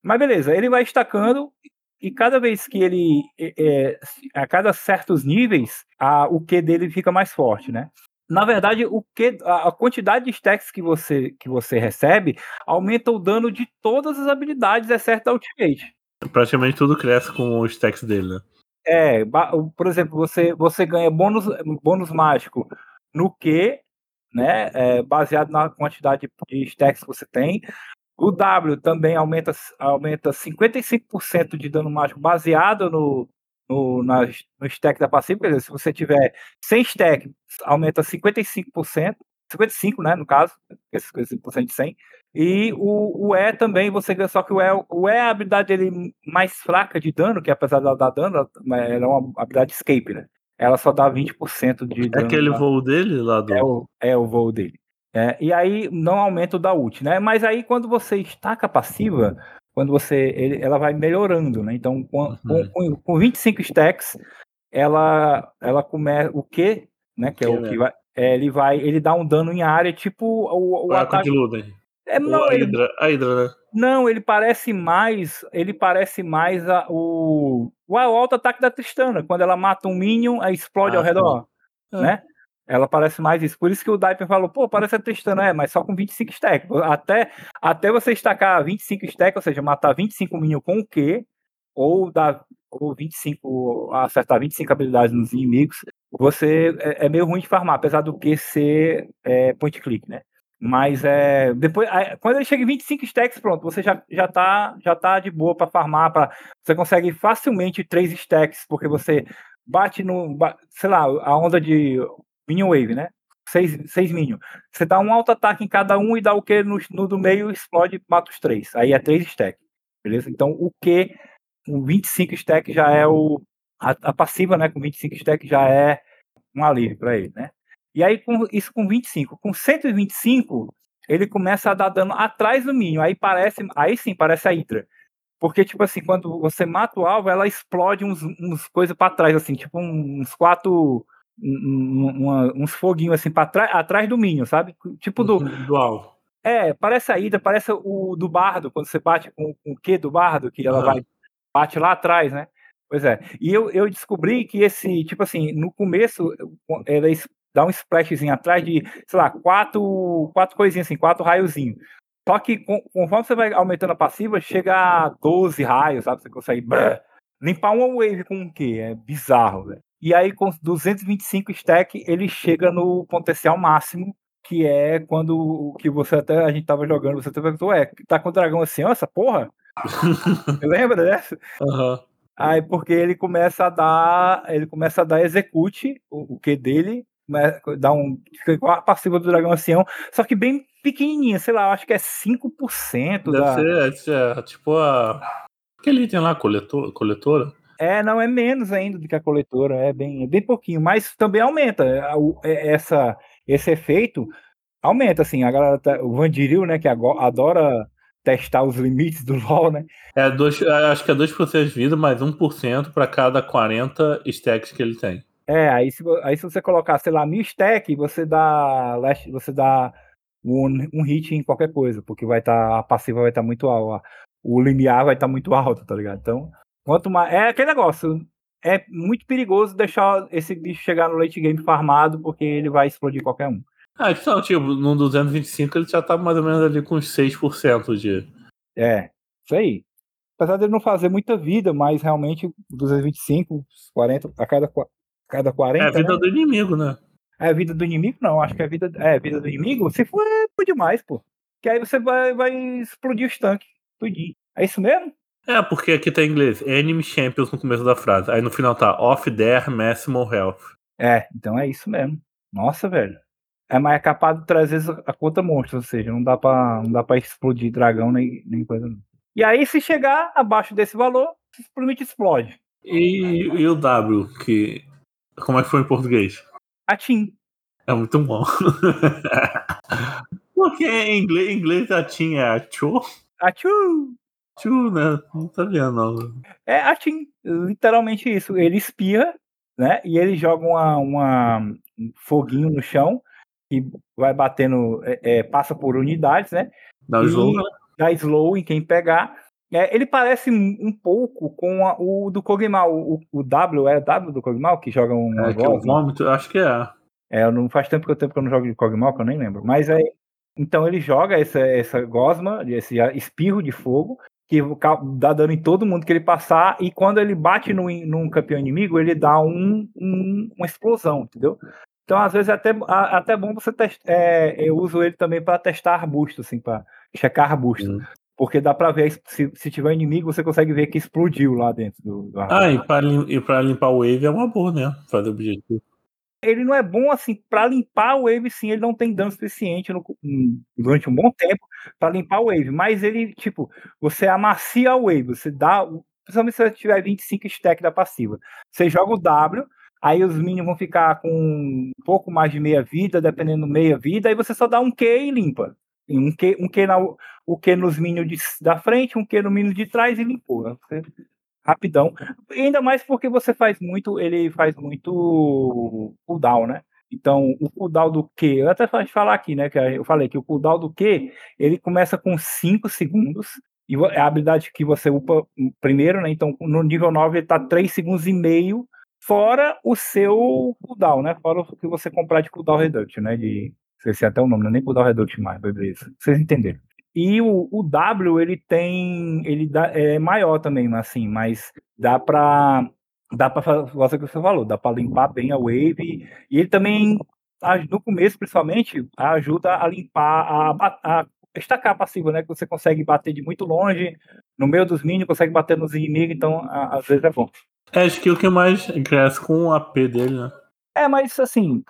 Mas beleza, ele vai estacando e cada vez que ele. É, é a cada certos níveis, a, o Q dele fica mais forte, né? Na verdade, o que a quantidade de stacks que você, que você recebe aumenta o dano de todas as habilidades, exceto a Ultimate. Praticamente tudo cresce com os stacks dele, né? É, por exemplo, você, você ganha bônus, bônus mágico no Q, né? É, baseado na quantidade de stacks que você tem. O W também aumenta, aumenta 55% de dano mágico baseado no, no, na, no stack da passiva. Quer dizer, se você tiver 100 stack, aumenta 55%. 55, né, no caso, 55% de 100. E o, o E também, você só que o E, o E é a habilidade dele mais fraca de dano, que apesar dela dar dano, ela é uma habilidade escape, né? Ela só dá 20% de é dano. É aquele voo dele lá do. É o, é o voo dele. É, e aí não aumenta o da ult, né? Mas aí quando você estaca a passiva, quando você. Ele, ela vai melhorando, né? Então, com, uhum. com, com 25 stacks, ela, ela começa. O Q, né? Que é o que vai. É, ele vai. Ele dá um dano em área, tipo o, o ataque. de Luden. É, não, a, ele, Hydra, a Hydra, né? Não, ele parece mais. Ele parece mais a, o, o alto ataque da Tristana. Quando ela mata um Minion, aí explode ah, ao redor. É. Né? Ela parece mais isso. Por isso que o Daipen falou, pô, parece a Tristana, é, mas só com 25 stacks. Até, até você estacar 25 stacks, ou seja, matar 25 Minion com o Q, ou dar ou 25, acertar 25 habilidades nos inimigos, você é, é meio ruim de farmar, apesar do que ser é, point click, né? Mas é, depois, quando ele chega em 25 stacks, pronto, você já, já, tá, já tá de boa para farmar. Pra, você consegue facilmente 3 stacks, porque você bate no. Sei lá, a onda de Minion Wave, né? 6, 6 Minion. Você dá um alto ataque em cada um e dá o que no, no do meio, explode, mata os 3. Aí é 3 stacks. Beleza? Então o que com 25 stacks já é o. A, a passiva, né? Com 25 stacks já é um alívio para ele, né? E aí, com isso com 25. Com 125, ele começa a dar dano atrás do Minion. Aí parece. Aí sim, parece a Hydra. Porque, tipo assim, quando você mata o alvo, ela explode uns, uns coisas para trás, assim, tipo uns quatro. Uma, uns foguinhos assim para trás, atrás do Minion, sabe? Tipo do. Do alvo. É, parece a Hydra, parece o do Bardo, quando você bate com, com o Q do Bardo, que ela uhum. vai. Bate lá atrás, né? Pois é. E eu, eu descobri que esse, tipo assim, no começo, ela dá um splashzinho atrás de, sei lá, quatro, quatro coisinhas assim, quatro raiozinhos. Só que conforme você vai aumentando a passiva, chega a 12 raios, sabe? Você consegue brrr, limpar uma wave com o quê? É bizarro, velho. E aí, com 225 stack, ele chega no potencial máximo, que é quando que você até a gente tava jogando, você até perguntou, é, tá com o dragão assim, ó, essa porra? Lembra dessa? Uhum. Aí porque ele começa a dar, ele começa a dar execute o, o que dele dá um. Fica igual a passiva do Dragão Ancião, só que bem pequenininha, sei lá, acho que é 5% Deve da. ser, é, é, tipo a. Aquele item lá, coletor, coletora? É, não, é menos ainda do que a coletora, é bem, é bem pouquinho, mas também aumenta. É, essa, esse efeito aumenta, assim, a galera, tá, o Vandiril, né, que adora testar os limites do LoL, né? É, dois, acho que é 2% de vida, mais 1% para cada 40 stacks que ele tem. É, aí se, aí se você colocar, sei lá, mil stack, você dá, você dá um, um hit em qualquer coisa, porque vai estar, tá, a passiva vai estar tá muito alta, o limiar vai estar tá muito alto, tá ligado? Então, quanto mais. É aquele negócio. é muito perigoso deixar esse bicho chegar no late game farmado, porque ele vai explodir qualquer um. Ah, então, tipo, no 225 ele já tá mais ou menos ali com uns 6% de. É, isso aí. Apesar dele não fazer muita vida, mas realmente 225, 40, a cada, cada 40. É a vida né? do inimigo, né? É a vida do inimigo? Não, acho que é a vida, é a vida do inimigo. Se for, é por demais, pô. Que aí você vai, vai explodir os tanques. Tudinho. É isso mesmo? É, porque aqui tá em inglês. Enemy Champions no começo da frase. Aí no final tá Off their Maximal Health. É, então é isso mesmo. Nossa, velho. É, mas é capado três vezes a conta monstro, ou seja, não dá pra, não dá pra explodir dragão nem, nem coisa. não. E aí, se chegar abaixo desse valor, simplesmente explode. E, e o W, que. Como é que foi em português? A Tim. É muito bom. porque em inglês, em inglês a Tim é a Cho. A Tchu. Chu, né? Não tá vendo, não. É a Tim. Literalmente isso. Ele espirra, né? E ele joga uma, uma- um foguinho no chão e vai batendo, é, é, passa por unidades, né? Dá E- jogo, né? dá slow em quem pegar. É, ele parece um pouco com a- o do Kog'Maw. O, o W, é W do Kog'Maw que joga um É, que é o vômito, acho que é. É, eu não faz tempo que eu, tempo que eu não jogo de Kog'Maw, que eu nem lembro. Mas é, então ele joga essa, essa gosma, esse espirro de fogo, que dá dano em todo mundo que ele passar, e quando ele bate no, num campeão inimigo, ele dá um, um- uma explosão, entendeu? Então, às vezes, é até, até bom você testar. eu uso ele também para testar arbusto, assim, para checar arbusto. Hum. Porque dá pra ver, se, se tiver inimigo, você consegue ver que explodiu lá dentro do, do. Ah, e pra, e pra limpar o wave é uma boa, né? Fazer objetivo. ele não é bom assim para limpar o wave, sim, ele não tem dano suficiente no- durante um bom tempo para limpar o wave, mas ele, tipo, você amacia o wave, você dá, o- principalmente se você tiver 25 stack da passiva. Você joga o W, aí os minions vão ficar com um pouco mais de meia vida, dependendo do meia vida, aí você só dá um Q e limpa. Um Q, um Q na, o Q nos minions de- da frente, um Q no minion de trás e limpou. rapidão. Ainda mais porque você faz muito, ele faz muito cooldown, né? Então, o cooldown do Q, eu até falar aqui, né? Que eu falei que o cooldown do Q, ele começa com 5 segundos. E é a habilidade que você upa primeiro, né? Então, no nível 9 ele tá 3 segundos e meio, fora o seu cooldown, né? Fora o que você comprar de cooldown reduction, né? De. Não sei se é até o nome, não é nem cooldown reduction mais, beleza. Vocês entenderam. E o, o W, ele tem. Ele dá, é maior também, assim, mas dá pra. Dá pra fazer o que você falou, dá pra limpar bem a wave. E ele também, no começo, principalmente, ajuda a limpar, a, a estacar a passiva, né? Que você consegue bater de muito longe, no meio dos minions, consegue bater nos inimigos, então a- às vezes é bom. É a skill que mais cresce com o AP dele, né? É, mas assim,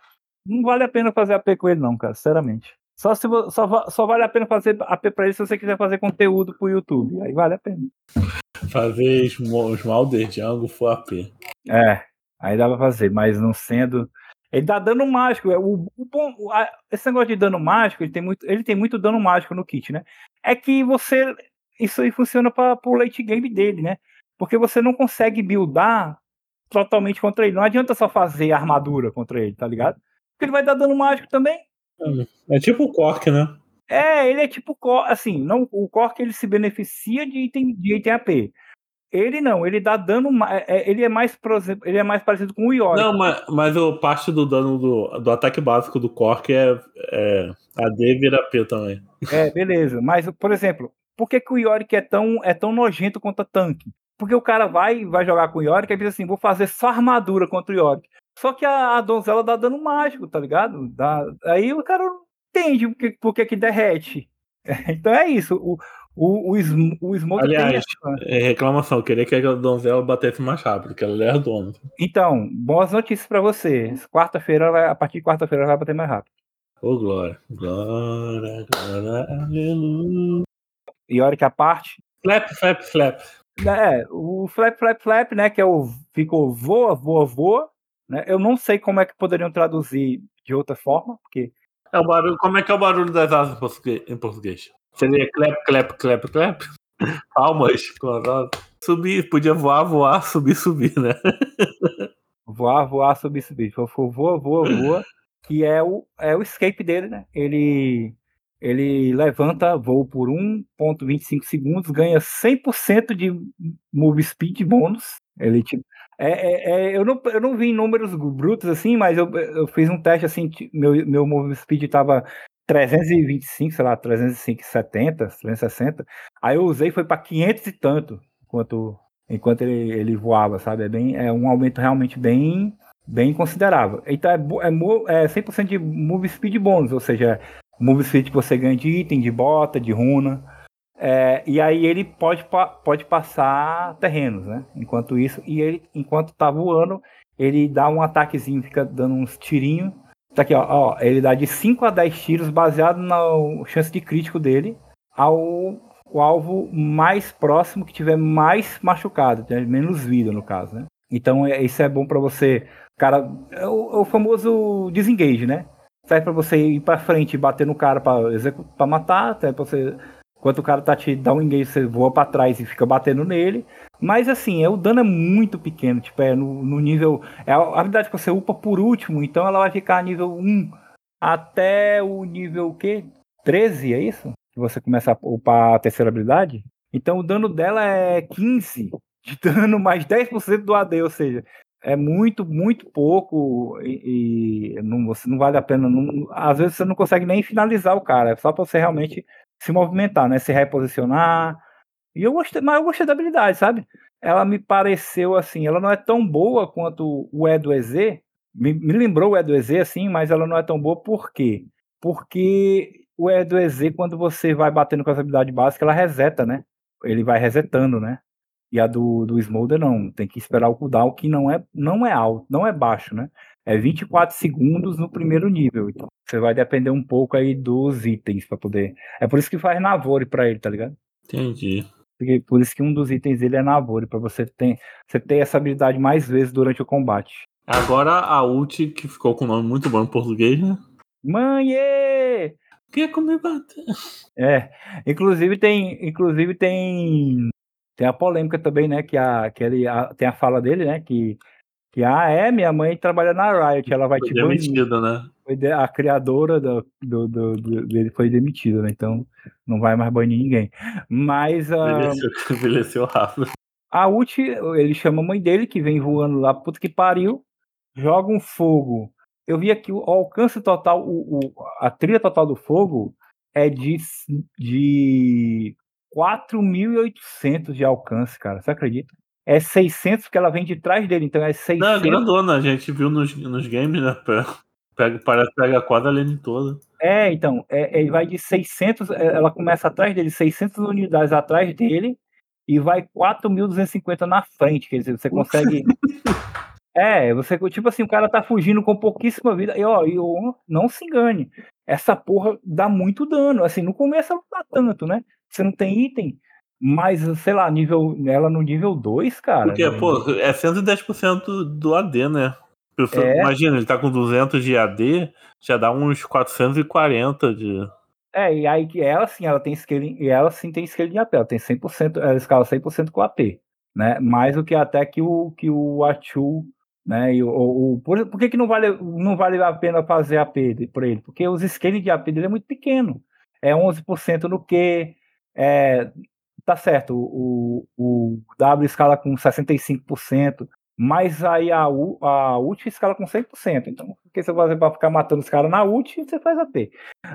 não vale a pena fazer AP com ele, não, cara, sinceramente. Só, se, só, só vale a pena fazer AP pra ele se você quiser fazer conteúdo pro YouTube. Aí vale a pena. Fazer Sm- Smolder Jungle for AP. É, aí dá pra fazer, mas não sendo. Ele dá dano mágico. é, O, o bom, o- a- esse negócio de dano mágico, ele tem, muito, ele tem muito dano mágico no kit, né? É que você. Isso aí funciona para o late game dele, né? Porque você não consegue buildar totalmente contra ele. Não adianta só fazer armadura contra ele, tá ligado? Porque ele vai dar dano mágico também. É tipo o Cork, né? É, ele é tipo assim, não, o Cork ele se beneficia de item, de item AP. Ele não, ele dá dano, é- é- ele é mais, ele é mais parecido com o Yorick. Não, mas, mas o parte do dano do, do ataque básico do Cork é, é AD vira AP também. É, beleza. Mas, por exemplo, por que, que o Yorick é tão, é tão nojento contra tanque? Porque o cara vai vai jogar com o Yorick e diz assim, vou fazer só armadura contra o Yorick. Só que a, a donzela dá dano mágico, tá ligado? Dá, aí o cara não entende por que, por que, que derrete. Então é isso. O, o, o, o Smoke tem Aliás, essa- é reclamação, eu queria que a donzela batesse mais rápido, que ela é dona. Então, boas notícias pra você. Quarta-feira, a partir de quarta-feira, vai bater mais rápido. Ô, glória. Glória, glória, aleluia. Yorick à parte. Flap, flap, flap. É, o flap, flap, flap, né? Que é o ficou voa, voa, voa. Né? Eu não sei como é que poderiam traduzir de outra forma, porque É o barulho, como é que é o barulho das asas em português? Seria clap, clap, clap, clap? Palmas com as asas. Subir, podia voar, voar, subir, subir, né? voar, voar, subir, subir. For, voa, voa, voa. Que é o, é o escape dele, né? Ele, ele levanta voo por 1,25 segundos, ganha 100% de move speed bônus. Ele, tipo, É, é, é, eu, não, eu não vi números brutos assim, mas eu, eu fiz um teste assim, meu, meu movimento speed tava 325, sei lá, 370, 360. Aí eu usei foi para 500 e tanto, enquanto, enquanto ele, ele voava, sabe? É, bem, é um aumento realmente bem, bem considerável. Então é, é, é 100% de move speed bônus, ou seja, move speed que você ganha de item, de bota, de runa. É, e aí ele pode, pode passar terrenos, né? Enquanto isso, e ele, enquanto tá voando, ele dá um ataquezinho, fica dando uns tirinhos. Tá aqui, ó, ó, ele dá de 5 a 10 tiros baseado na chance de crítico dele ao o alvo mais próximo que tiver mais machucado, menos vida no caso, né? Então é- isso é bom pra você, cara, é o, é o famoso disengage, né? Serve pra você ir pra frente bater no cara execu- pra matar, até pra você Enquanto o cara tá te dá um engage, você voa pra trás e fica batendo nele. Mas assim, é, o dano é muito pequeno, tipo, é no, no nível. É a habilidade que você upa por último, então ela vai ficar nível 1 até o nível o quê? 13, é isso? Que você começa a upar a terceira habilidade? Então o dano dela é 15 de dano mais 10% do AD, ou seja, é muito, muito pouco e, e não, não vale a pena. não- às vezes você não consegue nem finalizar o cara, é só pra você realmente se movimentar, né? Se reposicionar. E eu gostei, mas eu gostei da habilidade, sabe? Ela me pareceu assim, ela não é tão boa quanto o Edo EZ. Me, me lembrou o Edo EZ, assim, mas ela não é tão boa por quê? Porque o Edo EZ, quando você vai batendo com essa habilidade básica, ela reseta, né? Ele vai resetando, né? E a do, do Smolder não, tem que esperar o cooldown, que não é, não é alto, não é baixo, né? É 24 segundos no primeiro nível. Então você vai depender um pouco aí dos itens para poder. É por isso que faz Navore pra ele, tá ligado? Entendi. Porque, por isso que um dos itens dele é Navore, pra você ter, você ter essa habilidade mais vezes durante o combate. Agora a ult, que ficou com um nome muito bom em português, né? Mãe! Quer comer bater? É, inclusive tem, inclusive tem, tem a polêmica também, né, que a, que ele, a- tem a fala dele, né, que, que ah, é, minha mãe trabalha na Riot, ela vai te banir. demitida, né? A criadora do, do, do- do- dele foi demitida, né, então não vai mais banir ninguém. Mas a, Envelheceu, rápido. a ult, ele chama a mãe dele, que vem voando lá, puta que pariu, joga um fogo. Eu vi aqui o alcance total, o, o- a trilha total do fogo é de, de 4.800 de alcance, cara. Você acredita? É 600 porque ela vem de trás dele, então é 600. Não, é grandona, a gente viu nos, nos games, né? Pega, parece que pega a lane toda. É, então, é, ele vai de 600, é, ela começa atrás dele, 600 unidades atrás dele e vai 4.250 na frente, quer dizer, você consegue... É, você, tipo assim, o cara tá fugindo com pouquíssima vida, e ó, e, ó, não se engane, essa porra dá muito dano, assim, no começo ela não dá tanto, né? Você não tem item, mas, sei lá, nível, ela no nível 2, cara... Porque, né? pô, é 110% do AD, né? Pessoa- É. Imagina, ele tá com 200 de AD, já dá uns 440 de. É, e aí que ela sim, ela tem scaling, e ela sim tem scaling de AP, ela tem 100%, ela escala 100% com AP, né? Mais do que até que o que o Achu, né? E o, o, por, por que que não vale não vale a pena fazer AP por ele? Porque os scaling de AP dele é muito pequeno. É 11% no Q, é tá certo, o, o W escala com 65%, mas aí a, U, a ult escala com 100%. Então, o que você vai fazer para ficar matando os caras na ult, você faz AP.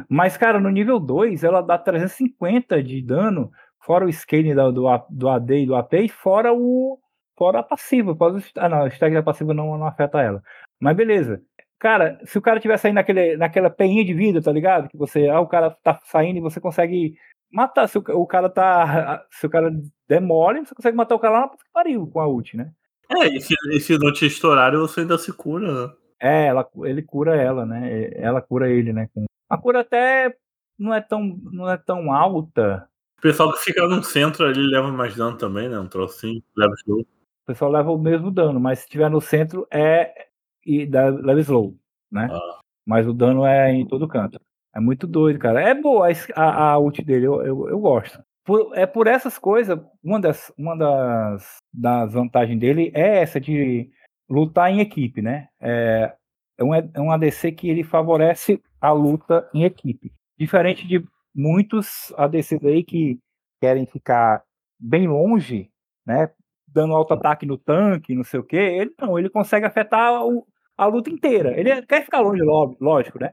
Mas, cara, no nível 2, ela dá 350 de dano, fora o scaling do, A- do AD e do AP, e fora o. Fora a passiva. Fora o, ah, não, o stack da passiva não, não afeta ela. Mas beleza. Cara, se o cara tiver saindo naquele, naquela peinha de vida, tá ligado? Que você. Ah, o cara tá saindo e você consegue matar. Se o, o cara tá. Se o cara demole, você consegue matar o cara lá na pariu com a ult, né? É, e se, e se não te estourarem, você ainda se cura, né? É, ela, ele cura ela, né? Ela cura ele, né? A cura até não é tão, não é tão alta. O pessoal que fica no centro ali leva mais dano também, né? Um trocinho, leva slow. O pessoal leva o mesmo dano, mas se tiver no centro é e dá, leva slow, né? Ah. Mas o dano é em todo canto. É muito doido, cara. É boa a, a, a ult dele, eu, eu, eu gosto. Por- é por essas coisas, uma das, uma das, das vantagens dele é essa de lutar em equipe, né? É, é, um, é um ADC que ele favorece a luta em equipe. Diferente de muitos ADCs aí que querem ficar bem longe, né? dando auto-ataque no tanque, não sei o quê. Ele não, ele consegue afetar o- a luta inteira. Ele quer ficar longe, ló- lógico, né?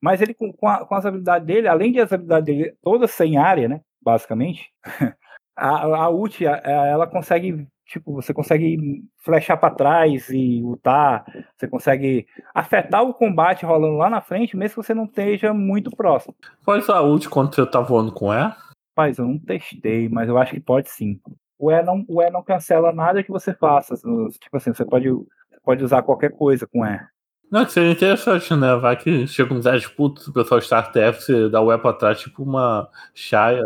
Mas ele, com, a- com as habilidades dele, além de as habilidades dele todas sem área, né? Basicamente, a, a ult, ela consegue, tipo, você consegue flechar pra trás e lutar, você consegue afetar o combate rolando lá na frente, mesmo que você não esteja muito próximo. Pode usar a ult quando você tá voando com E? Rapaz, eu não testei, mas eu acho que pode sim. O E não, o e não cancela nada que você faça. Tipo assim, você pode, você pode usar qualquer coisa com E. Não, que seria interessante, né? Vai que chega uns 10 putos, o pessoal start TF, você dá o E pra trás, tipo uma chaia,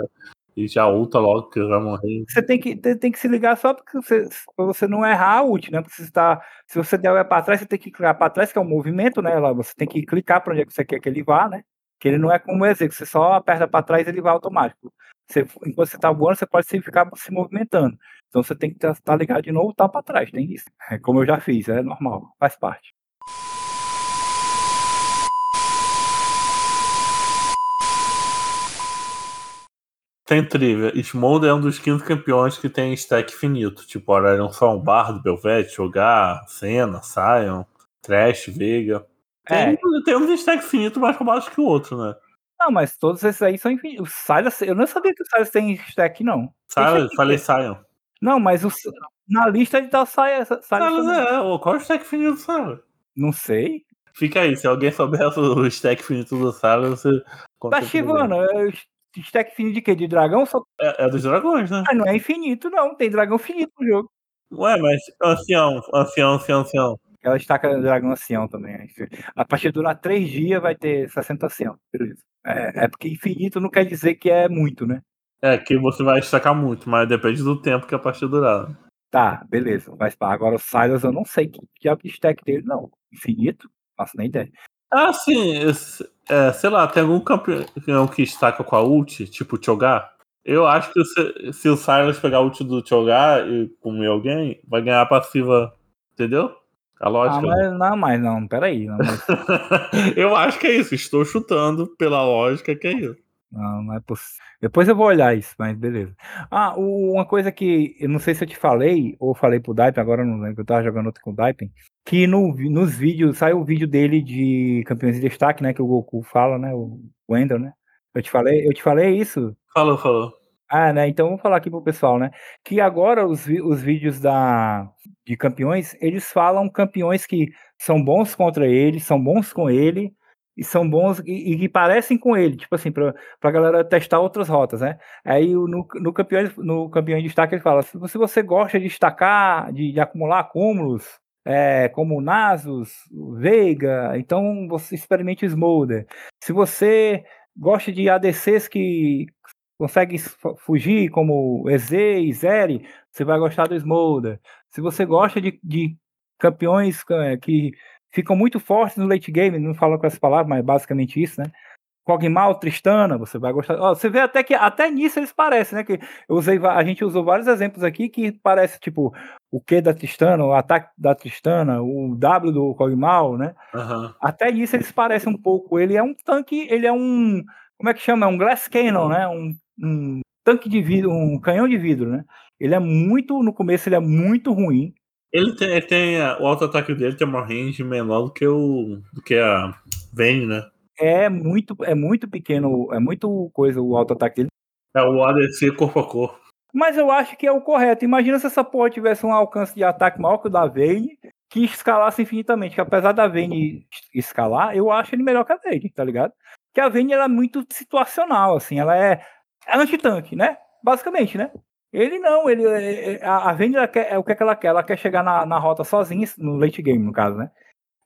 e já ulta logo que vai morrer. Você tem que, tem, tem que se ligar só porque você, pra você não errar a ult, né? Porque você está, se você der o E pra trás, você tem que clicar pra trás, que é um movimento, né? Lá você tem que clicar pra onde é que você quer que ele vá, né? Que ele não é como o EZ, que você só aperta pra trás e ele vai automático. Você, enquanto você tá voando, você pode ficar se movimentando. Então você tem que estar ligado de novo e tá pra trás, tem isso. É como eu já fiz, é normal, faz parte. Tem trivia. Smolder é um dos 15 campeões que tem stack finito. Tipo, Aurelion Sol, Bardo, Belvete, Jogar, Senna, Sion, Trash, Veiga. Tem, tem uns stack finito mais roubados que o outro, né? Não, mas todos esses aí são infinitos. O Silas, eu não sabia que o Silas tem stack, não. Eu falei. Sion. Não, mas o, na lista ele tá o Silas. Silas Silas é, ô, qual é o stack finito do Silas? Não sei. Fica aí, se alguém souber o stack finito do Silas, você. Tá chivando. é o Stack infinito de quê? De dragão? Só... É, é dos dragões, né? Ah, não é infinito, não. Tem dragão finito no jogo. Ué, mas ancião, ancião, ancião, ancião. Ela estaca dragão ancião também. A partir de durar três dias vai ter 60 ancião. Beleza. É, é porque infinito não quer dizer que é muito, né? É, que você vai destacar muito, mas depende do tempo que a partida durar. Tá, beleza. Mas pá, agora o Silas eu não sei que diabo de stack dele, não. Infinito? Faço nem ideia. Ah, sim, é, sei lá, tem algum campeão que destaca com a ult, tipo o Chogar? Eu acho que se, se o Silas pegar a ult do Chogar e comer alguém, vai ganhar a passiva, entendeu? A Ah, lógica. mas não, mas não, peraí. Não, mas, eu acho que é isso, estou chutando pela lógica que é isso. Não, não é possível. Depois eu vou olhar isso, mas beleza. Ah, o- uma coisa que eu não sei se eu te falei, ou falei pro Daipen, agora eu não lembro, eu tava jogando outro com o Daipen, que no, nos vídeos, saiu o vídeo dele de campeões de destaque, né, que o Goku fala, né, o Wendel, né? Eu te falei, eu te falei isso? Falou, falou. Ah, né? Então vamos falar aqui pro pessoal, né? Que agora os, os vídeos da, de campeões, eles falam campeões que são bons contra ele, são bons com ele, e são bons e, que parecem com ele, tipo assim, pra, pra galera testar outras rotas, né? Aí no, no, campeão, no campeão de destaque ele fala: se você, você gosta de destacar, de, de acumular acúmulos, é, como Nasus, Veiga, então você experimente o Smolder. Se você gosta de ADCs que consegue fu- fugir, como EZ e Zeri, você vai gostar do Smolder. Se você gosta de, de campeões eh, que ficam muito fortes no late game, não falo com essas palavras, mas basicamente isso, né? Kog'Maw, Tristana, você vai gostar. Ó, você vê até que até nisso eles parecem, né? Que eu usei, a gente usou vários exemplos aqui que parece tipo o Q da Tristana, o ataque da Tristana, o W do Kog'Maw, né? Aham. Até nisso eles parecem um pouco. Ele é um tanque, ele é um. Como é que chama? É um glass cannon, né? Um, um tanque de vidro, um canhão de vidro, né? Ele é muito. No começo ele é muito ruim. Ele tem, ele tem a- o auto-ataque dele tem uma range menor do que o do que a Vayne, né? É muito, é muito pequeno, é muito coisa o auto-ataque dele. É o ADC corpo a corpo. Mas eu acho que é o correto. Imagina se essa porra tivesse um alcance de ataque maior que o da Vayne, que escalasse infinitamente. Que apesar da Vayne escalar, eu acho ele melhor que a Vayne, tá ligado? Que a Vayne ela é muito situacional, assim. Ela é, é anti-tanque, né? Basicamente, né? Ele não, ele é- é- a a quer, é o que, é que ela quer? Ela quer chegar na, na rota sozinha, no late game, no caso, né?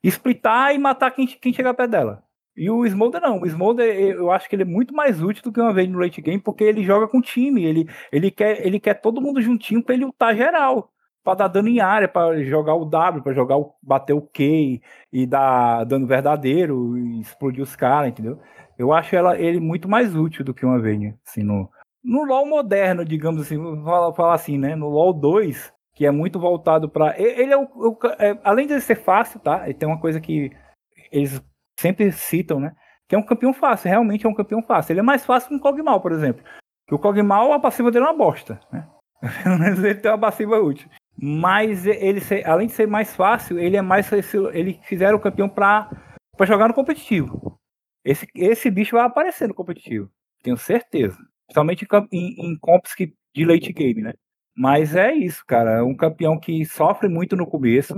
Splitar e matar quem, quem chegar perto dela. E o Smolder não. O Smolder, eu acho que ele é muito mais útil do que uma vez no late game, porque ele joga com time. Ele, ele, quer, ele quer todo mundo juntinho pra ele lutar geral. Pra dar dano em área, pra jogar o W, pra jogar o, bater o Q e, dar dano verdadeiro e explodir os caras, entendeu? Eu acho ela, ele muito mais útil do que uma Vayne, assim, no, no LoL moderno, digamos assim, falar, assim, né? No LoL 2, que é muito voltado pra. e- Ele é o. o é, além de ser fácil, tá? Ele tem uma coisa que eles sempre citam, né? Que é um campeão fácil, realmente é um campeão fácil. Ele é mais fácil que um Kog'Maw, por exemplo. Que o Kog'Maw, a passiva dele é uma bosta, né? Pelo menos ele tem uma passiva útil. Mas ele, além de ser mais fácil, ele é mais. Ele fizeram o campeão pra, pra jogar no competitivo. Esse, esse bicho vai aparecer no competitivo. Tenho certeza. Principalmente em, em comps que, de late game, né? Mas é isso, cara. É um campeão que sofre muito no começo.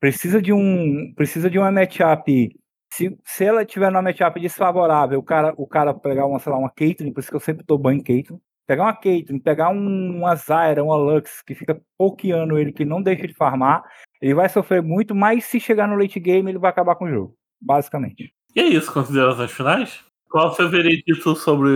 Precisa de um. Precisa de uma matchup. Se, se ela tiver numa matchup desfavorável, o cara, o cara pegar uma, sei lá, uma Caitlyn, por isso que eu sempre tô banho em Caitlyn. Pegar uma Caitlyn, pegar um, uma Zyra, uma Lux, que fica pokeando ele, que não deixa de farmar, ele vai sofrer muito, mas se chegar no late game, ele vai acabar com o jogo. Basicamente. E é isso, considerações finais? Qual o seu veredito sobre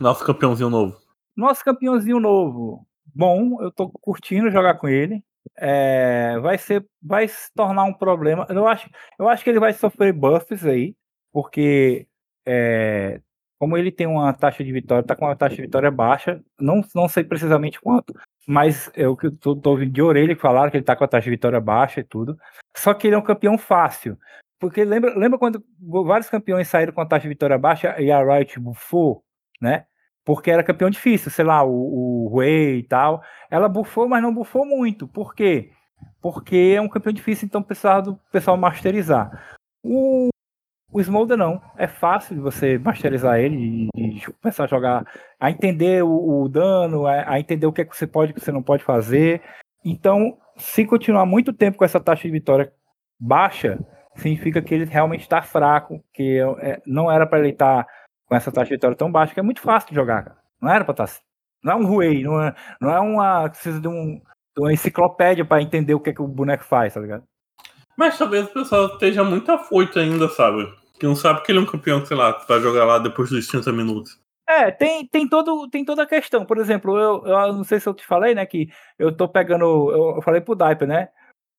nosso campeãozinho novo? Nosso campeãozinho novo. Bom, eu tô curtindo jogar com ele. É, vai ser, vai se tornar um problema. Eu acho, eu acho que ele vai sofrer buffs aí, porque é, como ele tem uma taxa de vitória, tá com uma taxa de vitória baixa, não, não sei precisamente quanto, mas é o que eu tô, tô ouvindo de orelha que falaram que ele tá com a taxa de vitória baixa e tudo. Só que ele é um campeão fácil. Porque lembra, lembra quando vários campeões saíram com a taxa de vitória baixa e a Riot bufou, né? Porque era campeão difícil, sei lá, o, o e tal. Ela bufou, mas não bufou muito. Por quê? Porque é um campeão difícil, então precisava do pessoal masterizar. O, o Smolder não. É fácil de você masterizar ele e, e começar a jogar, a entender o, o dano, a, a entender o que, é que você pode e o que você não pode fazer. Então, se continuar muito tempo com essa taxa de vitória baixa, significa que ele realmente está fraco, que é, não era para ele estar com essa taxa de vitória tão baixa, que é muito fácil de jogar, cara. Não era para estar assim. Não é um Huey, não é, não é uma. Precisa de, um, de uma enciclopédia para entender o que, é que o boneco faz, tá ligado? Mas talvez o pessoal esteja muito afoito ainda, sabe? Que não sabe que ele é um campeão, sei lá, que vai jogar lá depois dos 30 minutos. É, tem, tem, todo, tem toda a questão. Por exemplo, eu, eu não sei se eu te falei, né, que eu tô pegando. Eu, eu falei pro Diper, né?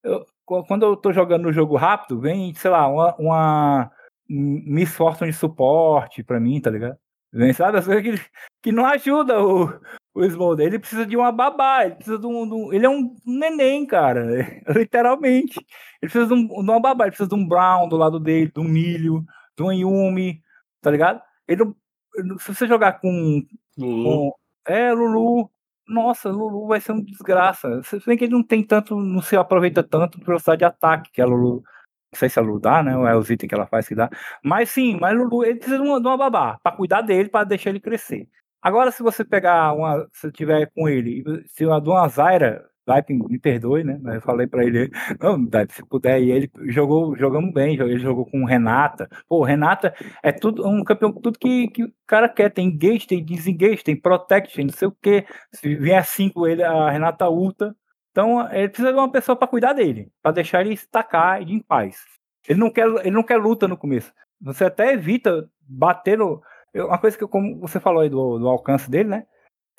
Eu, quando eu tô jogando no jogo rápido, vem, sei lá, uma, uma Miss Fortune de suporte pra mim, tá ligado? Vem, sabe? As coisas que, que não ajuda o, o Smolder. Ele precisa de uma babá, ele precisa de um. de um- ele é um neném, cara. Literalmente. Ele precisa de, um, de uma babá, ele precisa de um Brown do lado dele, de um milho, de um Yumi, tá ligado? Ele não- ele não- se você jogar com, Lulu. com- É, Lulu. Nossa, Lulu vai ser uma desgraça. Se bem que ele não tem tanto, não se aproveita tanto de velocidade de ataque, que a Lulu. Não sei se a Lulu dá, né? Ou é os itens que ela faz que dá. Mas sim, mas Lulu, ele precisa de uma, de uma babá pra cuidar dele, pra deixar ele crescer. Agora, se você pegar uma. Se tiver com ele, se uma de uma Zaira, Daipe, me perdoe, né? Mas eu falei pra ele, não, Daipe, se puder, e ele jogou, jogamos bem, ele jogou com Renata. Pô, Renata é tudo um campeão, tudo que, que o cara quer. Tem engage, tem desengage, tem protect, não sei o quê. Se vier com ele, a Renata ulta. Então, ele precisa de uma pessoa pra cuidar dele, pra deixar ele estacar em paz. Ele não quer, ele não quer luta no começo. Você até evita bater no. Uma coisa que, como você falou aí do, do alcance dele, né?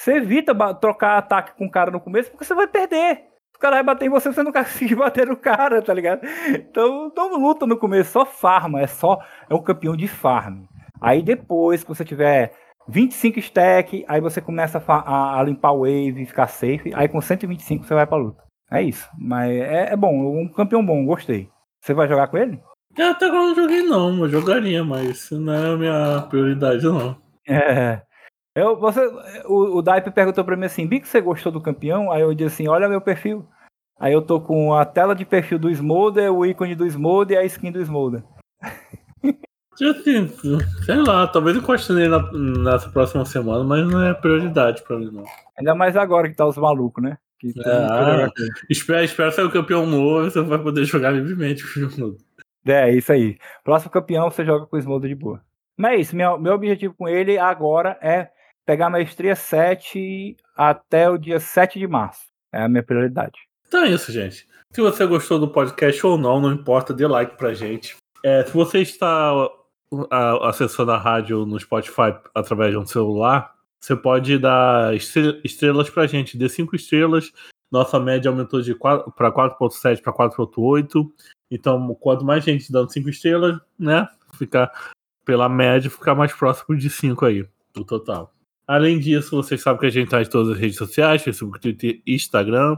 Você evita trocar ataque com o cara no começo, porque você vai perder. O cara vai bater em você, você não consegue bater no cara, tá ligado? Então não luta no começo, só farma, é só. É um campeão de farm. Aí depois que você tiver 25 stack, aí você começa a, a- a limpar o wave, ficar safe. Aí com 125 você vai pra luta. É isso. Mas é, é bom, um campeão bom, gostei. Você vai jogar com ele? Eu até agora não joguei, não. Eu jogaria, mas isso não é a minha prioridade, não. É. Eu, você, o, o Daipe perguntou pra mim assim, Bico, você gostou do campeão? Aí eu disse assim, olha meu perfil. Aí eu tô com a tela de perfil do Smolder, o ícone do Smolder e a skin do Smolder. Assim, sei lá, talvez eu nele na- nessa próxima semana, mas não é prioridade pra mim, não. Ainda mais agora que tá os malucos, né? Que quer Ah. Espera, espera ser o campeão novo, você vai poder jogar livremente com o jogo novo. É, isso aí. Próximo campeão você joga com o Smolder de boa. Mas é isso, meu, meu objetivo com ele agora é pegar a maestria 7 até o dia 7 de março. É a minha prioridade. Então é isso, gente. Se você gostou do podcast ou não, não importa, dê like pra gente. É, se você está a- acessando a rádio no Spotify através de um celular, você pode dar estre- estrelas pra gente. Dê 5 estrelas. Nossa média aumentou de para 4.7 para 4.8. Então, quanto mais gente dando 5 estrelas, né? Ficar pela média, ficar mais próximo de 5 aí, do total. Além disso, vocês sabem que a gente está em todas as redes sociais, Facebook, Twitter e Instagram.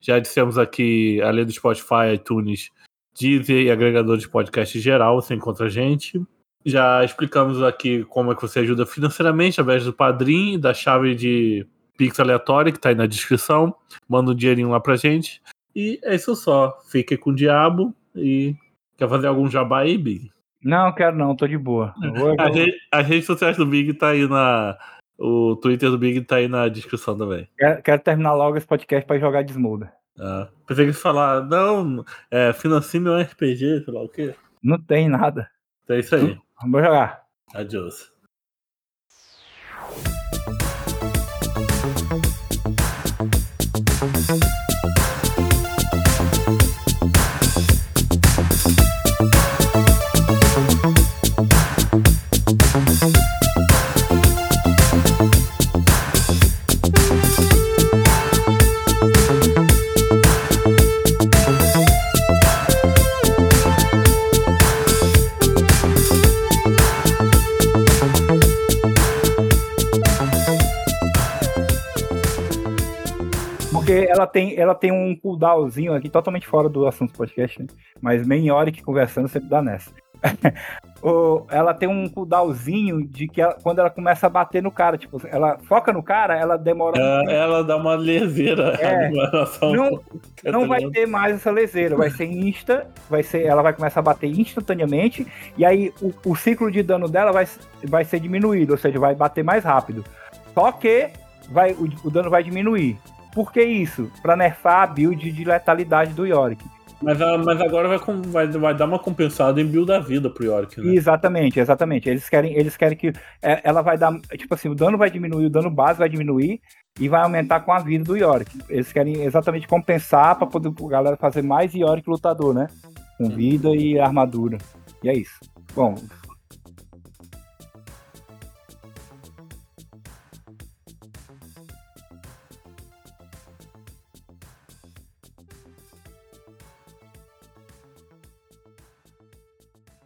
Já dissemos aqui, além do Spotify, iTunes, Deezer e agregador de podcast em geral, você encontra a gente. Já explicamos aqui como é que você ajuda financeiramente, através do Padrim, e da chave de Pix aleatória, que está aí na descrição. Manda um dinheirinho lá pra gente. E é isso só. Fique com o diabo e. Quer fazer algum jabá aí, Big? Não, quero não, tô de boa. Vou- As, re- as redes sociais do Big tá aí na. O Twitter do Big tá aí na descrição também. quero, quero terminar logo esse podcast pra jogar desmuda. Ah, pensei que falar, não, é, financie meu RPG, sei lá o quê. Não tem nada. Então é isso aí. Vamos jogar. Adiós. Porque ela tem, ela tem um cooldownzinho aqui, totalmente fora do assunto do podcast, né? mas meia hora que conversando sempre dá nessa. Ela tem um cooldownzinho de que ela- quando ela começa a bater no cara, tipo, ela foca no cara, ela demora. É, ela dá uma leseira É. Não- não vai ter mais essa leseira, vai ser insta, vai ser, ela vai começar a bater instantaneamente, e aí o, o ciclo de dano dela vai, vai ser diminuído, ou seja, vai bater mais rápido. Só que vai, o, o dano vai diminuir. Por que isso? Pra nerfar a build de letalidade do Yorick. Mas, a- mas agora vai, vai, vai dar uma compensada em build da vida pro York, né? Exatamente, exatamente. Eles querem, eles querem que é, ela vai dar, tipo assim, o dano vai diminuir, o dano base vai diminuir e vai aumentar com a vida do Yorick. Eles querem exatamente compensar para poder a galera fazer mais Yorick lutador, né? Com vida e armadura. E é isso. Bom,